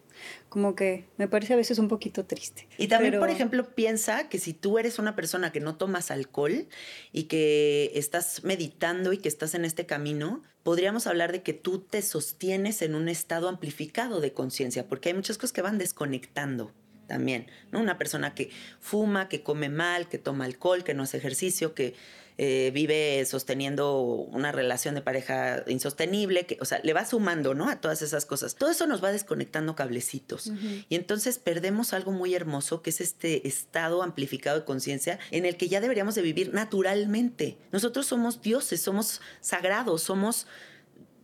C: como que me parece a veces un poquito triste.
B: Y también, por ejemplo, piensa que si tú eres una persona que no tomas alcohol y que estás meditando y que estás en este camino, podríamos hablar de que tú te sostienes en un estado amplificado de conciencia, porque hay muchas cosas que van desconectando también, ¿no? Una persona que fuma, que come mal, que toma alcohol, que no hace ejercicio, que eh, vive sosteniendo una relación de pareja insostenible, que, o sea, le va sumando, ¿no? A todas esas cosas. Todo eso nos va desconectando cablecitos. Y entonces perdemos algo muy hermoso, que es este estado amplificado de conciencia en el que ya deberíamos de vivir naturalmente. Nosotros somos dioses, somos sagrados, somos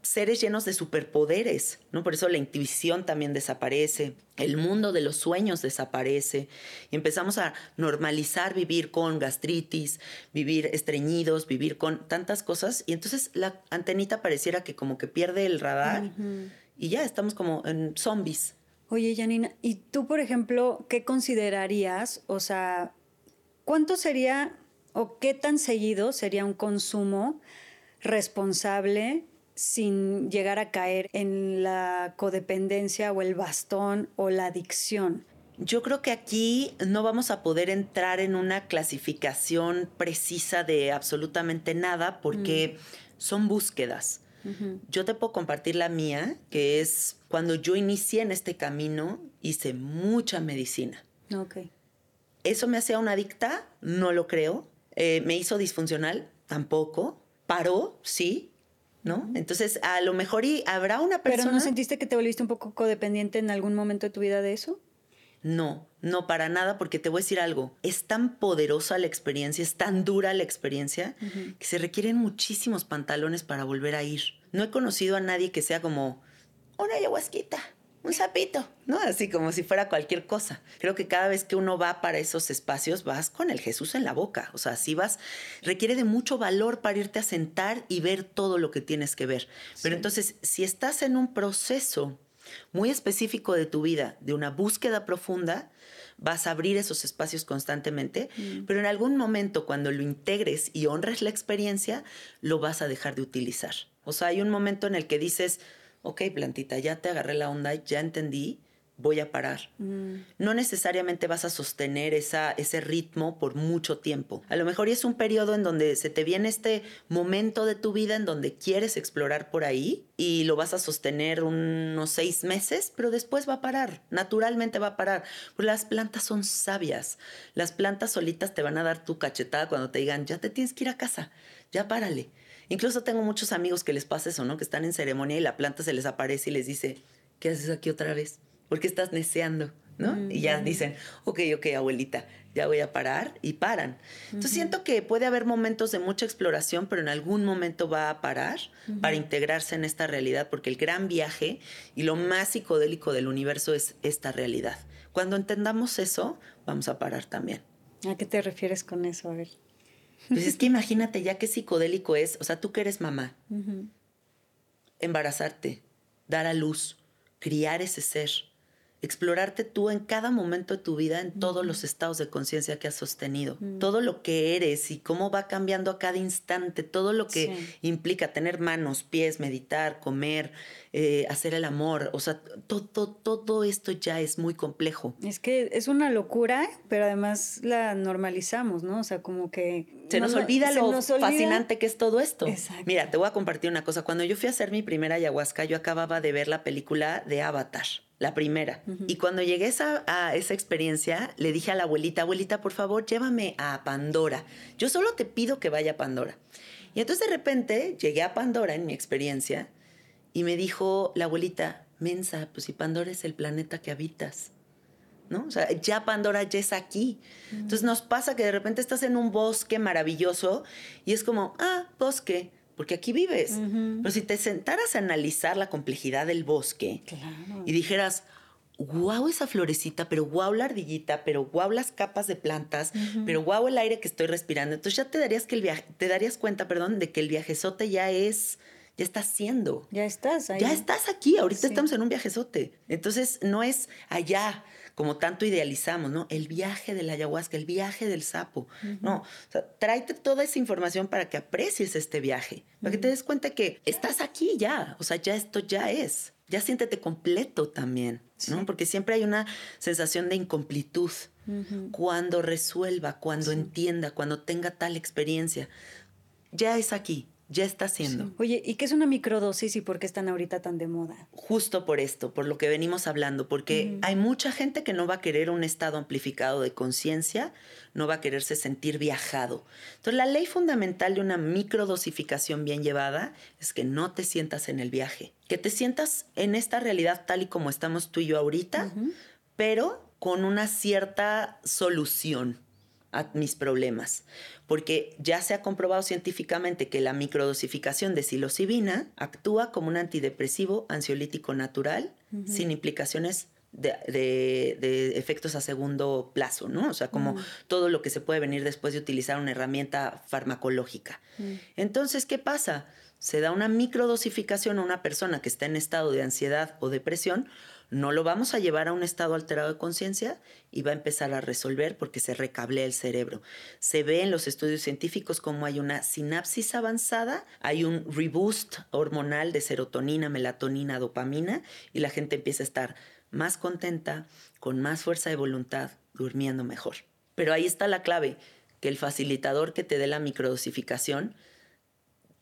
B: seres llenos de superpoderes, ¿no? Por eso la intuición también desaparece, el mundo de los sueños desaparece y empezamos a normalizar vivir con gastritis, vivir estreñidos, vivir con tantas cosas y entonces la antenita pareciera que como que pierde el radar y ya estamos como en zombies.
C: Oye, Janina, ¿y tú, por ejemplo, qué considerarías? O sea, ¿cuánto sería o qué tan seguido sería un consumo responsable sin llegar a caer en la codependencia o el bastón o la adicción.
B: Yo creo que aquí no vamos a poder entrar en una clasificación precisa de absolutamente nada porque mm. son búsquedas. Yo te puedo compartir la mía, que es cuando yo inicié en este camino, hice mucha medicina.
C: Ok.
B: ¿Eso me hacía una adicta? No lo creo. Eh, ¿Me hizo disfuncional? Tampoco. ¿Paró? Sí. ¿No? Entonces, a lo mejor y habrá una persona...
C: ¿Pero no sentiste que te volviste un poco codependiente en algún momento de tu vida de eso?
B: No, no para nada, porque te voy a decir algo. Es tan poderosa la experiencia, es tan dura la experiencia, que se requieren muchísimos pantalones para volver a ir. No he conocido a nadie que sea como una ayahuasquita, un sapito, ¿no? Así como si fuera cualquier cosa. Creo que cada vez que uno va para esos espacios, vas con el Jesús en la boca. O sea, así vas, requiere de mucho valor para irte a sentar y ver todo lo que tienes que ver. Pero entonces, si estás en un proceso muy específico de tu vida, de una búsqueda profunda, vas a abrir esos espacios constantemente, mm. pero en algún momento cuando lo integres y honres la experiencia, lo vas a dejar de utilizar. O sea, hay un momento en el que dices, ok, plantita, ya te agarré la onda, ya entendí, voy a parar. Mm. No necesariamente vas a sostener esa, ese ritmo por mucho tiempo. A lo mejor es un periodo en donde se te viene este momento de tu vida en donde quieres explorar por ahí y lo vas a sostener unos seis meses, pero después va a parar, naturalmente va a parar. Las plantas son sabias. Las plantas solitas te van a dar tu cachetada cuando te digan, ya te tienes que ir a casa, ya párale. Incluso tengo muchos amigos que les pasa eso, ¿no? Que están en ceremonia y la planta se les aparece y les dice, ¿qué haces aquí otra vez? ¿Por qué estás neceando? ¿no? Y ya dicen, ok, ok, abuelita, ya voy a parar y paran. Entonces siento que puede haber momentos de mucha exploración, pero en algún momento va a parar para integrarse en esta realidad, porque el gran viaje y lo más psicodélico del universo es esta realidad. Cuando entendamos eso, vamos a parar también.
C: ¿A qué te refieres con eso? A ver.
B: Pues es que imagínate ya qué psicodélico es, o sea, tú que eres mamá, embarazarte, dar a luz, criar ese ser, explorarte tú en cada momento de tu vida, en todos los estados de conciencia que has sostenido, todo lo que eres y cómo va cambiando a cada instante, todo lo que implica tener manos, pies, meditar, comer, eh, hacer el amor, o sea, todo, todo esto ya es muy complejo.
C: Es que es una locura, pero además la normalizamos, ¿no? O sea, como que...
B: Se nos olvida lo fascinante que es todo esto. Mira, te voy a compartir una cosa. Cuando yo fui a hacer mi primera ayahuasca, yo acababa de ver la película de Avatar la primera. Y cuando llegué a esa experiencia, le dije a la abuelita, abuelita, por favor, llévame a Pandora. Yo solo te pido que vaya a Pandora. Y entonces de repente llegué a Pandora en mi experiencia y me dijo la abuelita, mensa, pues si Pandora es el planeta que habitas. ¿No? O sea, ya Pandora ya es aquí. Entonces nos pasa que de repente estás en un bosque maravilloso y es como, ah, bosque, porque aquí vives. Pero si te sentaras a analizar la complejidad del bosque y dijeras, wow esa florecita, pero wow la ardillita, pero wow las capas de plantas, pero wow el aire que estoy respirando, entonces ya te darías, que el viaje, te darías cuenta, perdón, de que el viajezote ya es ya estás haciendo.
C: Ya estás ahí.
B: Ya estás aquí, ahorita estamos en un viajezote. Entonces no es allá, como tanto idealizamos, ¿no? El viaje de la ayahuasca, el viaje del sapo. No, o sea, tráete toda esa información para que aprecies este viaje, para que te des cuenta que estás aquí ya, o sea, ya esto ya es. Ya siéntete completo también, ¿no? Porque siempre hay una sensación de incompletud. Cuando resuelva, cuando entienda, cuando tenga tal experiencia, ya es aquí, ya está haciendo.
C: Oye, ¿y qué es una microdosis y por qué están ahorita tan de moda?
B: Justo por esto, por lo que venimos hablando, porque hay mucha gente que no va a querer un estado amplificado de conciencia, no va a quererse sentir viajado. Entonces, la ley fundamental de una microdosificación bien llevada es que no te sientas en el viaje, que te sientas en esta realidad tal y como estamos tú y yo ahorita, pero con una cierta solución a mis problemas, porque ya se ha comprobado científicamente que la microdosificación de psilocibina actúa como un antidepresivo ansiolítico natural sin implicaciones de, efectos a segundo plazo, ¿no? O sea, como todo lo que se puede venir después de utilizar una herramienta farmacológica. Entonces, ¿qué pasa? Se da una microdosificación a una persona que está en estado de ansiedad o depresión, no lo vamos a llevar a un estado alterado de conciencia y va a empezar a resolver porque se recablea el cerebro. Se ve en los estudios científicos como hay una sinapsis avanzada, hay un reboost hormonal de serotonina, melatonina, dopamina y la gente empieza a estar más contenta, con más fuerza de voluntad, durmiendo mejor. Pero ahí está la clave, que el facilitador que te dé la microdosificación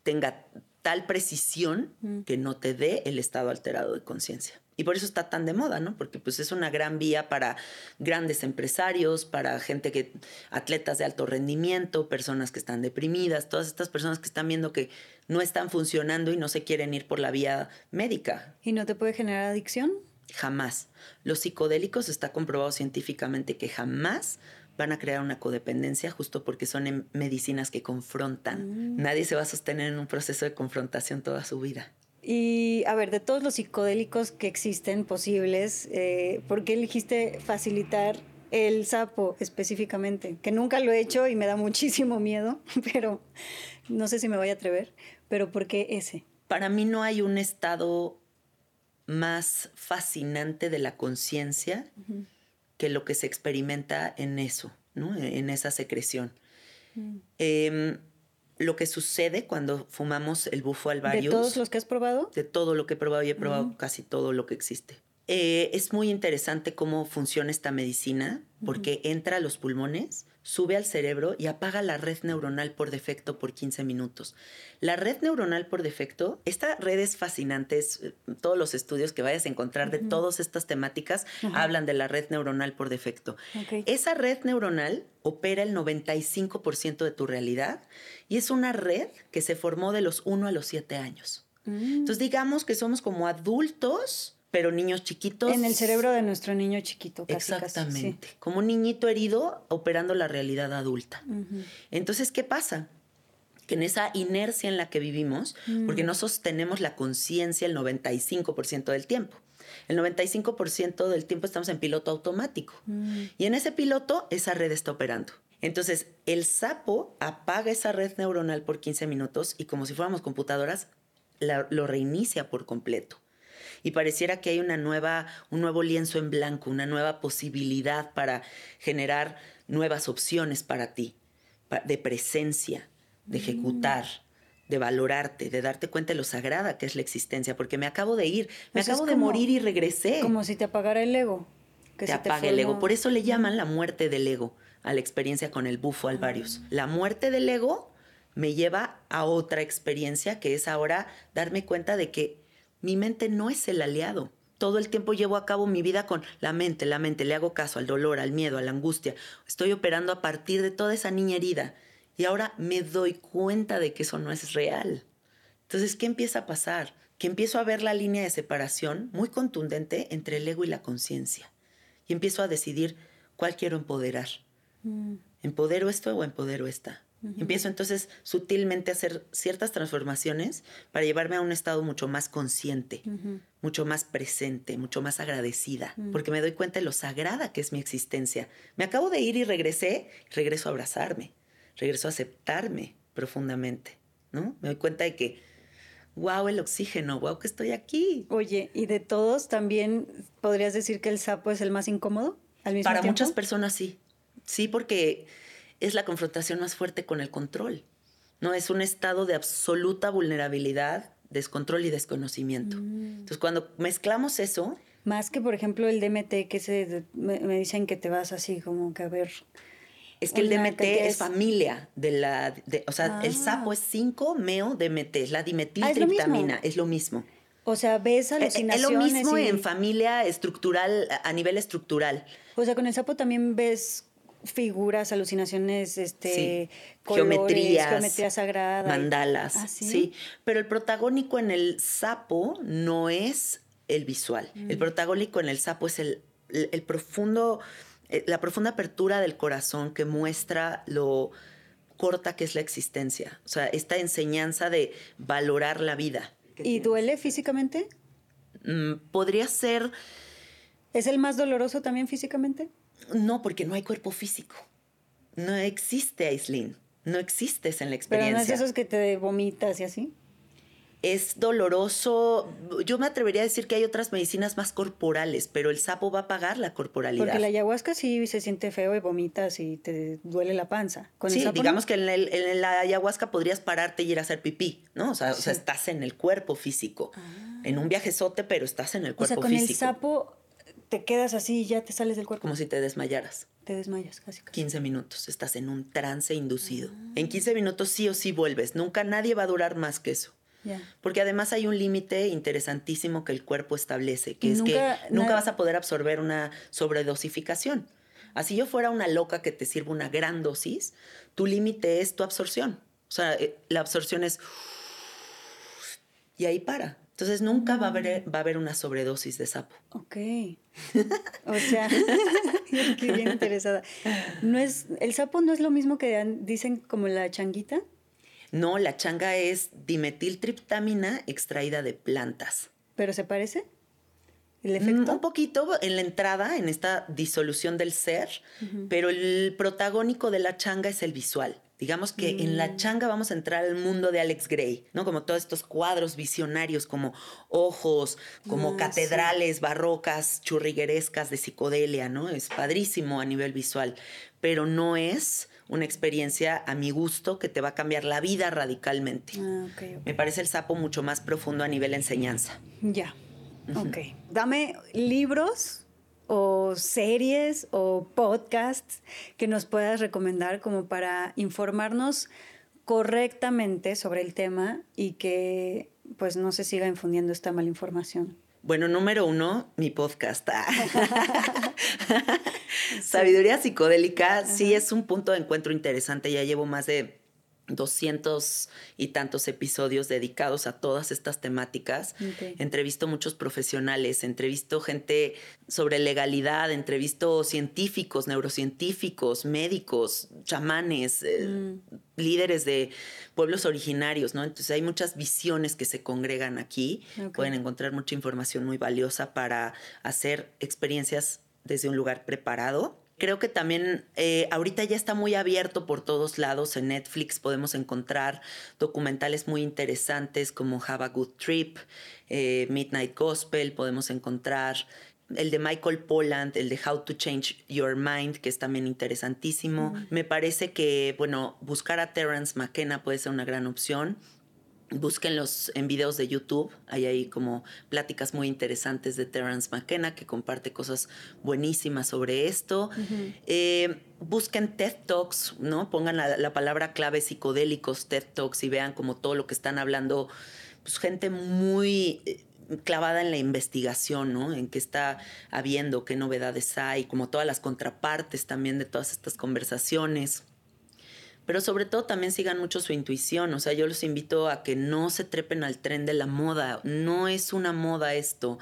B: tenga tal precisión mm. que no te dé el estado alterado de conciencia. Y por eso está tan de moda, ¿no? Porque pues es una gran vía para grandes empresarios, para gente que, atletas de alto rendimiento, personas que están deprimidas, todas estas personas que están viendo que no están funcionando y no se quieren ir por la vía médica.
C: ¿Y no te puede generar adicción?
B: Jamás. Los psicodélicos está comprobado científicamente que jamás van a crear una codependencia justo porque son em, medicinas que confrontan. Mm. Nadie se va a sostener en un proceso de confrontación toda su vida.
C: Y a ver, de todos los psicodélicos que existen posibles, eh, ¿por qué elegiste facilitar el sapo específicamente? Que nunca lo he hecho y me da muchísimo miedo, pero no sé si me voy a atrever. Pero ¿por qué ese?
B: Para mí no hay un estado más fascinante de la conciencia que lo que se experimenta en eso, ¿no? en esa secreción. Em, lo que sucede cuando fumamos el bufo alvarius.
C: ¿De todos los que has probado?
B: De todo lo que he probado y he probado casi todo lo que existe. Eh, es muy interesante cómo funciona esta medicina porque entra a los pulmones, sube al cerebro y apaga la red neuronal por defecto por 15 minutos. La red neuronal por defecto, esta red es fascinante, eh, todos los estudios que vayas a encontrar de todas estas temáticas hablan de la red neuronal por defecto. Esa red neuronal opera el 95% de tu realidad y es una red que se formó de los 1 a los 7 años. Mm. Entonces digamos que somos como adultos pero niños chiquitos.
C: En el cerebro de nuestro niño chiquito,
B: casi. Exactamente. Como un niñito herido operando la realidad adulta. Entonces, ¿qué pasa? Que en esa inercia en la que vivimos, mm. porque no sostenemos la conciencia el 95% del tiempo. El 95% del tiempo estamos en piloto automático. Mm. Y en ese piloto, esa red está operando. Entonces, el sapo apaga esa red neuronal por 15 minutos y como si fuéramos computadoras, lo reinicia por completo y pareciera que hay una nueva, un nuevo lienzo en blanco, una nueva posibilidad para generar nuevas opciones para ti, de presencia, de ejecutar, de valorarte, de darte cuenta de lo sagrada que es la existencia, porque me acabo de ir, me pues acabo de morir y regresé.
C: Como si te apagara el ego.
B: Que te apaga el ego. Por eso le llaman la muerte del ego a la experiencia con el bufo alvarius. Ah. La muerte del ego me lleva a otra experiencia que es ahora darme cuenta de que mi mente no es el aliado. Todo el tiempo llevo a cabo mi vida con la mente, la mente, le hago caso al dolor, al miedo, a la angustia. Estoy operando a partir de toda esa niña herida. Y ahora me doy cuenta de que eso no es real. Entonces, ¿qué empieza a pasar? Que empiezo a ver la línea de separación muy contundente entre el ego y la conciencia. Y empiezo a decidir cuál quiero empoderar. Mm. ¿Empodero esto o empodero esta? Empiezo entonces sutilmente a hacer ciertas transformaciones para llevarme a un estado mucho más consciente, mucho más presente, mucho más agradecida, porque me doy cuenta de lo sagrada que es mi existencia. Me acabo de ir y regresé, regreso a abrazarme, regreso a aceptarme profundamente, ¿no? Me doy cuenta de que, wow, el oxígeno, wow, que estoy aquí.
C: Oye, ¿y de todos también podrías decir que el sapo es el más incómodo al mismo
B: Para muchas personas sí, sí, porque es la confrontación más fuerte con el control. No es un estado de absoluta vulnerabilidad, descontrol y desconocimiento. Mm. Entonces, cuando mezclamos eso,
C: más que por ejemplo el DMT que se me, dicen que te vas así como que a ver
B: es que el DMT es, familia de la, o sea, el ah. sapo es 5-meo DMT, es la dimetiltriptamina, es, lo mismo.
C: O sea, ves alucinaciones.
B: Es, lo mismo en familia estructural, a nivel estructural.
C: O sea, con el sapo también ves figuras, alucinaciones, este,
B: geometrías,
C: geometría sagrada.
B: Mandalas. ¿Ah, sí? Pero el protagónico en el sapo no es el visual. El mm. protagónico en el sapo es el, el, profundo, eh, la profunda apertura del corazón que muestra lo corta que es la existencia. O sea, esta enseñanza de valorar la vida.
C: ¿Y duele físicamente?
B: Mm, podría ser.
C: ¿Es el más doloroso también físicamente?
B: No, porque no hay cuerpo físico. No existe Aislin. No existes en la experiencia.
C: Pero no es esos que te vomitas y así.
B: Es doloroso. Yo me atrevería a decir que hay otras medicinas más corporales, pero el sapo va a pagar la corporalidad.
C: Porque la ayahuasca sí se siente feo y vomitas y te duele la panza.
B: sí, digamos que en, la ayahuasca podrías pararte y ir a hacer pipí, ¿no? O sea, estás en el cuerpo físico. Ah. En un viajezote, pero estás en el cuerpo físico. O sea, con el
C: sapo te quedas así y ya te sales del cuerpo.
B: Como si te desmayaras.
C: Te desmayas casi. casi.
B: 15 minutos, estás en un trance inducido. Ah. En 15 minutos sí o sí vuelves. Nunca nadie va a durar más que eso. Porque además hay un límite interesantísimo que el cuerpo establece, que es que nunca vas a poder absorber una sobredosificación. Así yo fuera una loca que te sirva una gran dosis, tu límite es tu absorción. O sea, eh, la absorción es... Y ahí para. Entonces nunca va a haber, va a haber una sobredosis de sapo.
C: Ok. o sea, qué bien interesada. ¿No es, ¿El sapo no es lo mismo que dicen como la changuita?
B: No, la changa es dimetiltriptamina extraída de plantas.
C: ¿Pero se parece?
B: ¿El mm, efecto? Un poquito en la entrada, en esta disolución del ser, pero el protagónico de la changa es el visual. Digamos que en la mm. changa vamos a entrar al mundo de Alex Gray, ¿no? Como todos estos cuadros visionarios, como ojos, como ah, catedrales barrocas, churriguerescas de psicodelia, ¿no? Es padrísimo a nivel visual, pero no es una experiencia a mi gusto que te va a cambiar la vida radicalmente. Ah, Me parece el sapo mucho más profundo a nivel enseñanza.
C: Ya. Ok. Dame libros o series o podcasts que nos puedas recomendar como para informarnos correctamente sobre el tema y que pues no se siga infundiendo esta mala información.
B: Bueno, número uno, mi podcast. Sabiduría psicodélica sí es un punto de encuentro interesante. Ya llevo más de 200 y tantos episodios dedicados a todas estas temáticas. Entrevisto muchos profesionales, entrevisto gente sobre legalidad, entrevisto científicos, neurocientíficos, médicos, chamanes, eh, mm. líderes de pueblos originarios, ¿no? Entonces hay muchas visiones que se congregan aquí. Pueden encontrar mucha información muy valiosa para hacer experiencias desde un lugar preparado Creo que también eh, ahorita ya está muy abierto por todos lados. En Netflix podemos encontrar documentales muy interesantes como Have a Good Trip, eh, Midnight Gospel, podemos encontrar el de Michael Polland, el de How to Change Your Mind, que es también interesantísimo. Me parece que, bueno, buscar a Terence McKenna puede ser una gran opción. Búsquenlos en videos de YouTube. Hay ahí como pláticas muy interesantes de Terence McKenna que comparte cosas buenísimas sobre esto. Eh, busquen TED Talks, ¿no? Pongan la, palabra clave psicodélicos TED Talks y vean como todo lo que están hablando. Pues gente muy eh, clavada en la investigación, ¿no? En qué está habiendo, qué novedades hay, como todas las contrapartes también de todas estas conversaciones pero sobre todo también sigan mucho su intuición, o sea, yo los invito a que no se trepen al tren de la moda, no es una moda esto,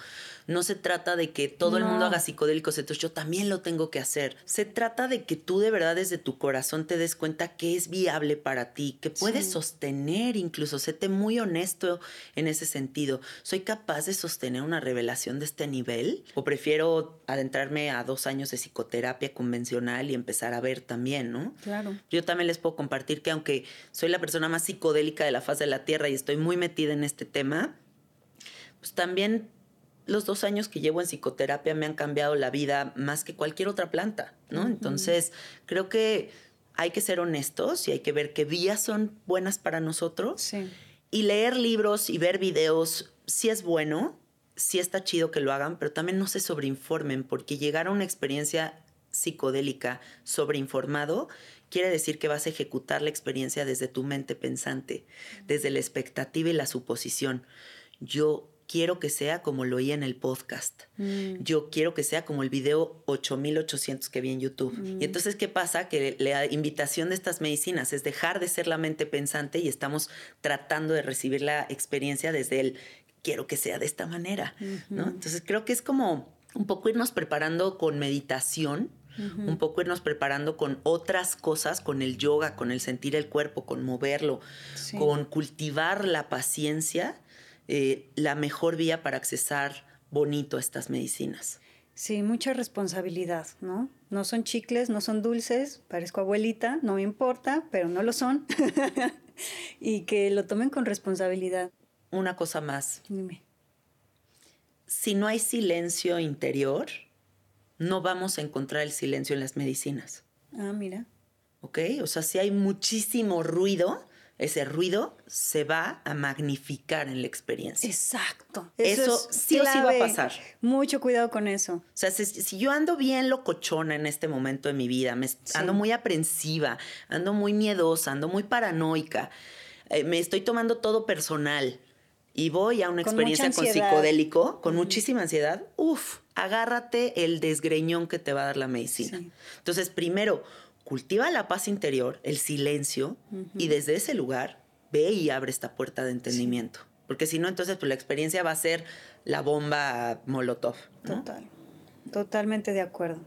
B: no se trata de que todo el mundo haga psicodélicos, entonces yo también lo tengo que hacer. Se trata de que tú de verdad desde tu corazón te des cuenta que es viable para ti, que puedes sostener incluso, séte muy honesto en ese sentido. ¿Soy capaz de sostener una revelación de este nivel? ¿O prefiero adentrarme a dos años de psicoterapia convencional y empezar a ver también, ¿no?
C: Claro.
B: Yo también les puedo compartir que aunque soy la persona más psicodélica de la faz de la Tierra y estoy muy metida en este tema, pues también los dos años que llevo en psicoterapia me han cambiado la vida más que cualquier otra planta, ¿no? Entonces, creo que hay que ser honestos y hay que ver qué vías son buenas para nosotros.
C: Sí.
B: Y leer libros y ver videos sí es bueno, sí está chido que lo hagan, pero también no se sobreinformen, porque llegar a una experiencia psicodélica sobreinformado quiere decir que vas a ejecutar la experiencia desde tu mente pensante, desde la expectativa y la suposición. Yo quiero que sea como lo oí en el podcast. Mm. Yo quiero que sea como el video 8800 que vi en YouTube. Mm. Y entonces, ¿qué pasa? Que la invitación de estas medicinas es dejar de ser la mente pensante y estamos tratando de recibir la experiencia desde el quiero que sea de esta manera, ¿no? Entonces, creo que es como un poco irnos preparando con meditación, un poco irnos preparando con otras cosas, con el yoga, con el sentir el cuerpo, con moverlo, con cultivar la paciencia eh, la mejor vía para accesar bonito a estas medicinas.
C: Sí, mucha responsabilidad, ¿no? No son chicles, no son dulces, parezco abuelita, no me importa, pero no lo son. y que lo tomen con responsabilidad.
B: Una cosa más.
C: Dime.
B: Si no hay silencio interior, no vamos a encontrar el silencio en las medicinas.
C: Ah, mira.
B: ¿Ok? O sea, si hay muchísimo ruido, ese ruido se va a magnificar en la experiencia.
C: Exacto.
B: Eso, sí o sí va a pasar.
C: Mucho cuidado con eso. O
B: sea, si, yo ando bien locochona en este momento de mi vida, me, ando muy aprensiva, ando muy miedosa, ando muy paranoica, eh, me estoy tomando todo personal, y voy a una experiencia con psicodélico, con muchísima ansiedad, uff, agárrate el desgreñón que te va a dar la medicina. Entonces, primero, cultiva la paz interior, el silencio, y desde ese lugar ve y abre esta puerta de entendimiento. Porque si no, entonces pues, la experiencia va a ser la bomba Molotov.
D: Total. Totalmente de acuerdo.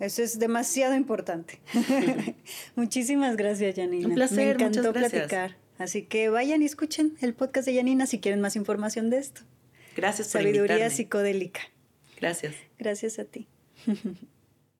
D: Eso es demasiado importante. Muchísimas gracias, Janina.
B: Un placer.
D: Me encantó platicar. Así que vayan y escuchen el podcast de Janina si quieren más información de esto.
B: Gracias por
D: Sabiduría psicodélica.
B: Gracias.
D: Gracias a ti.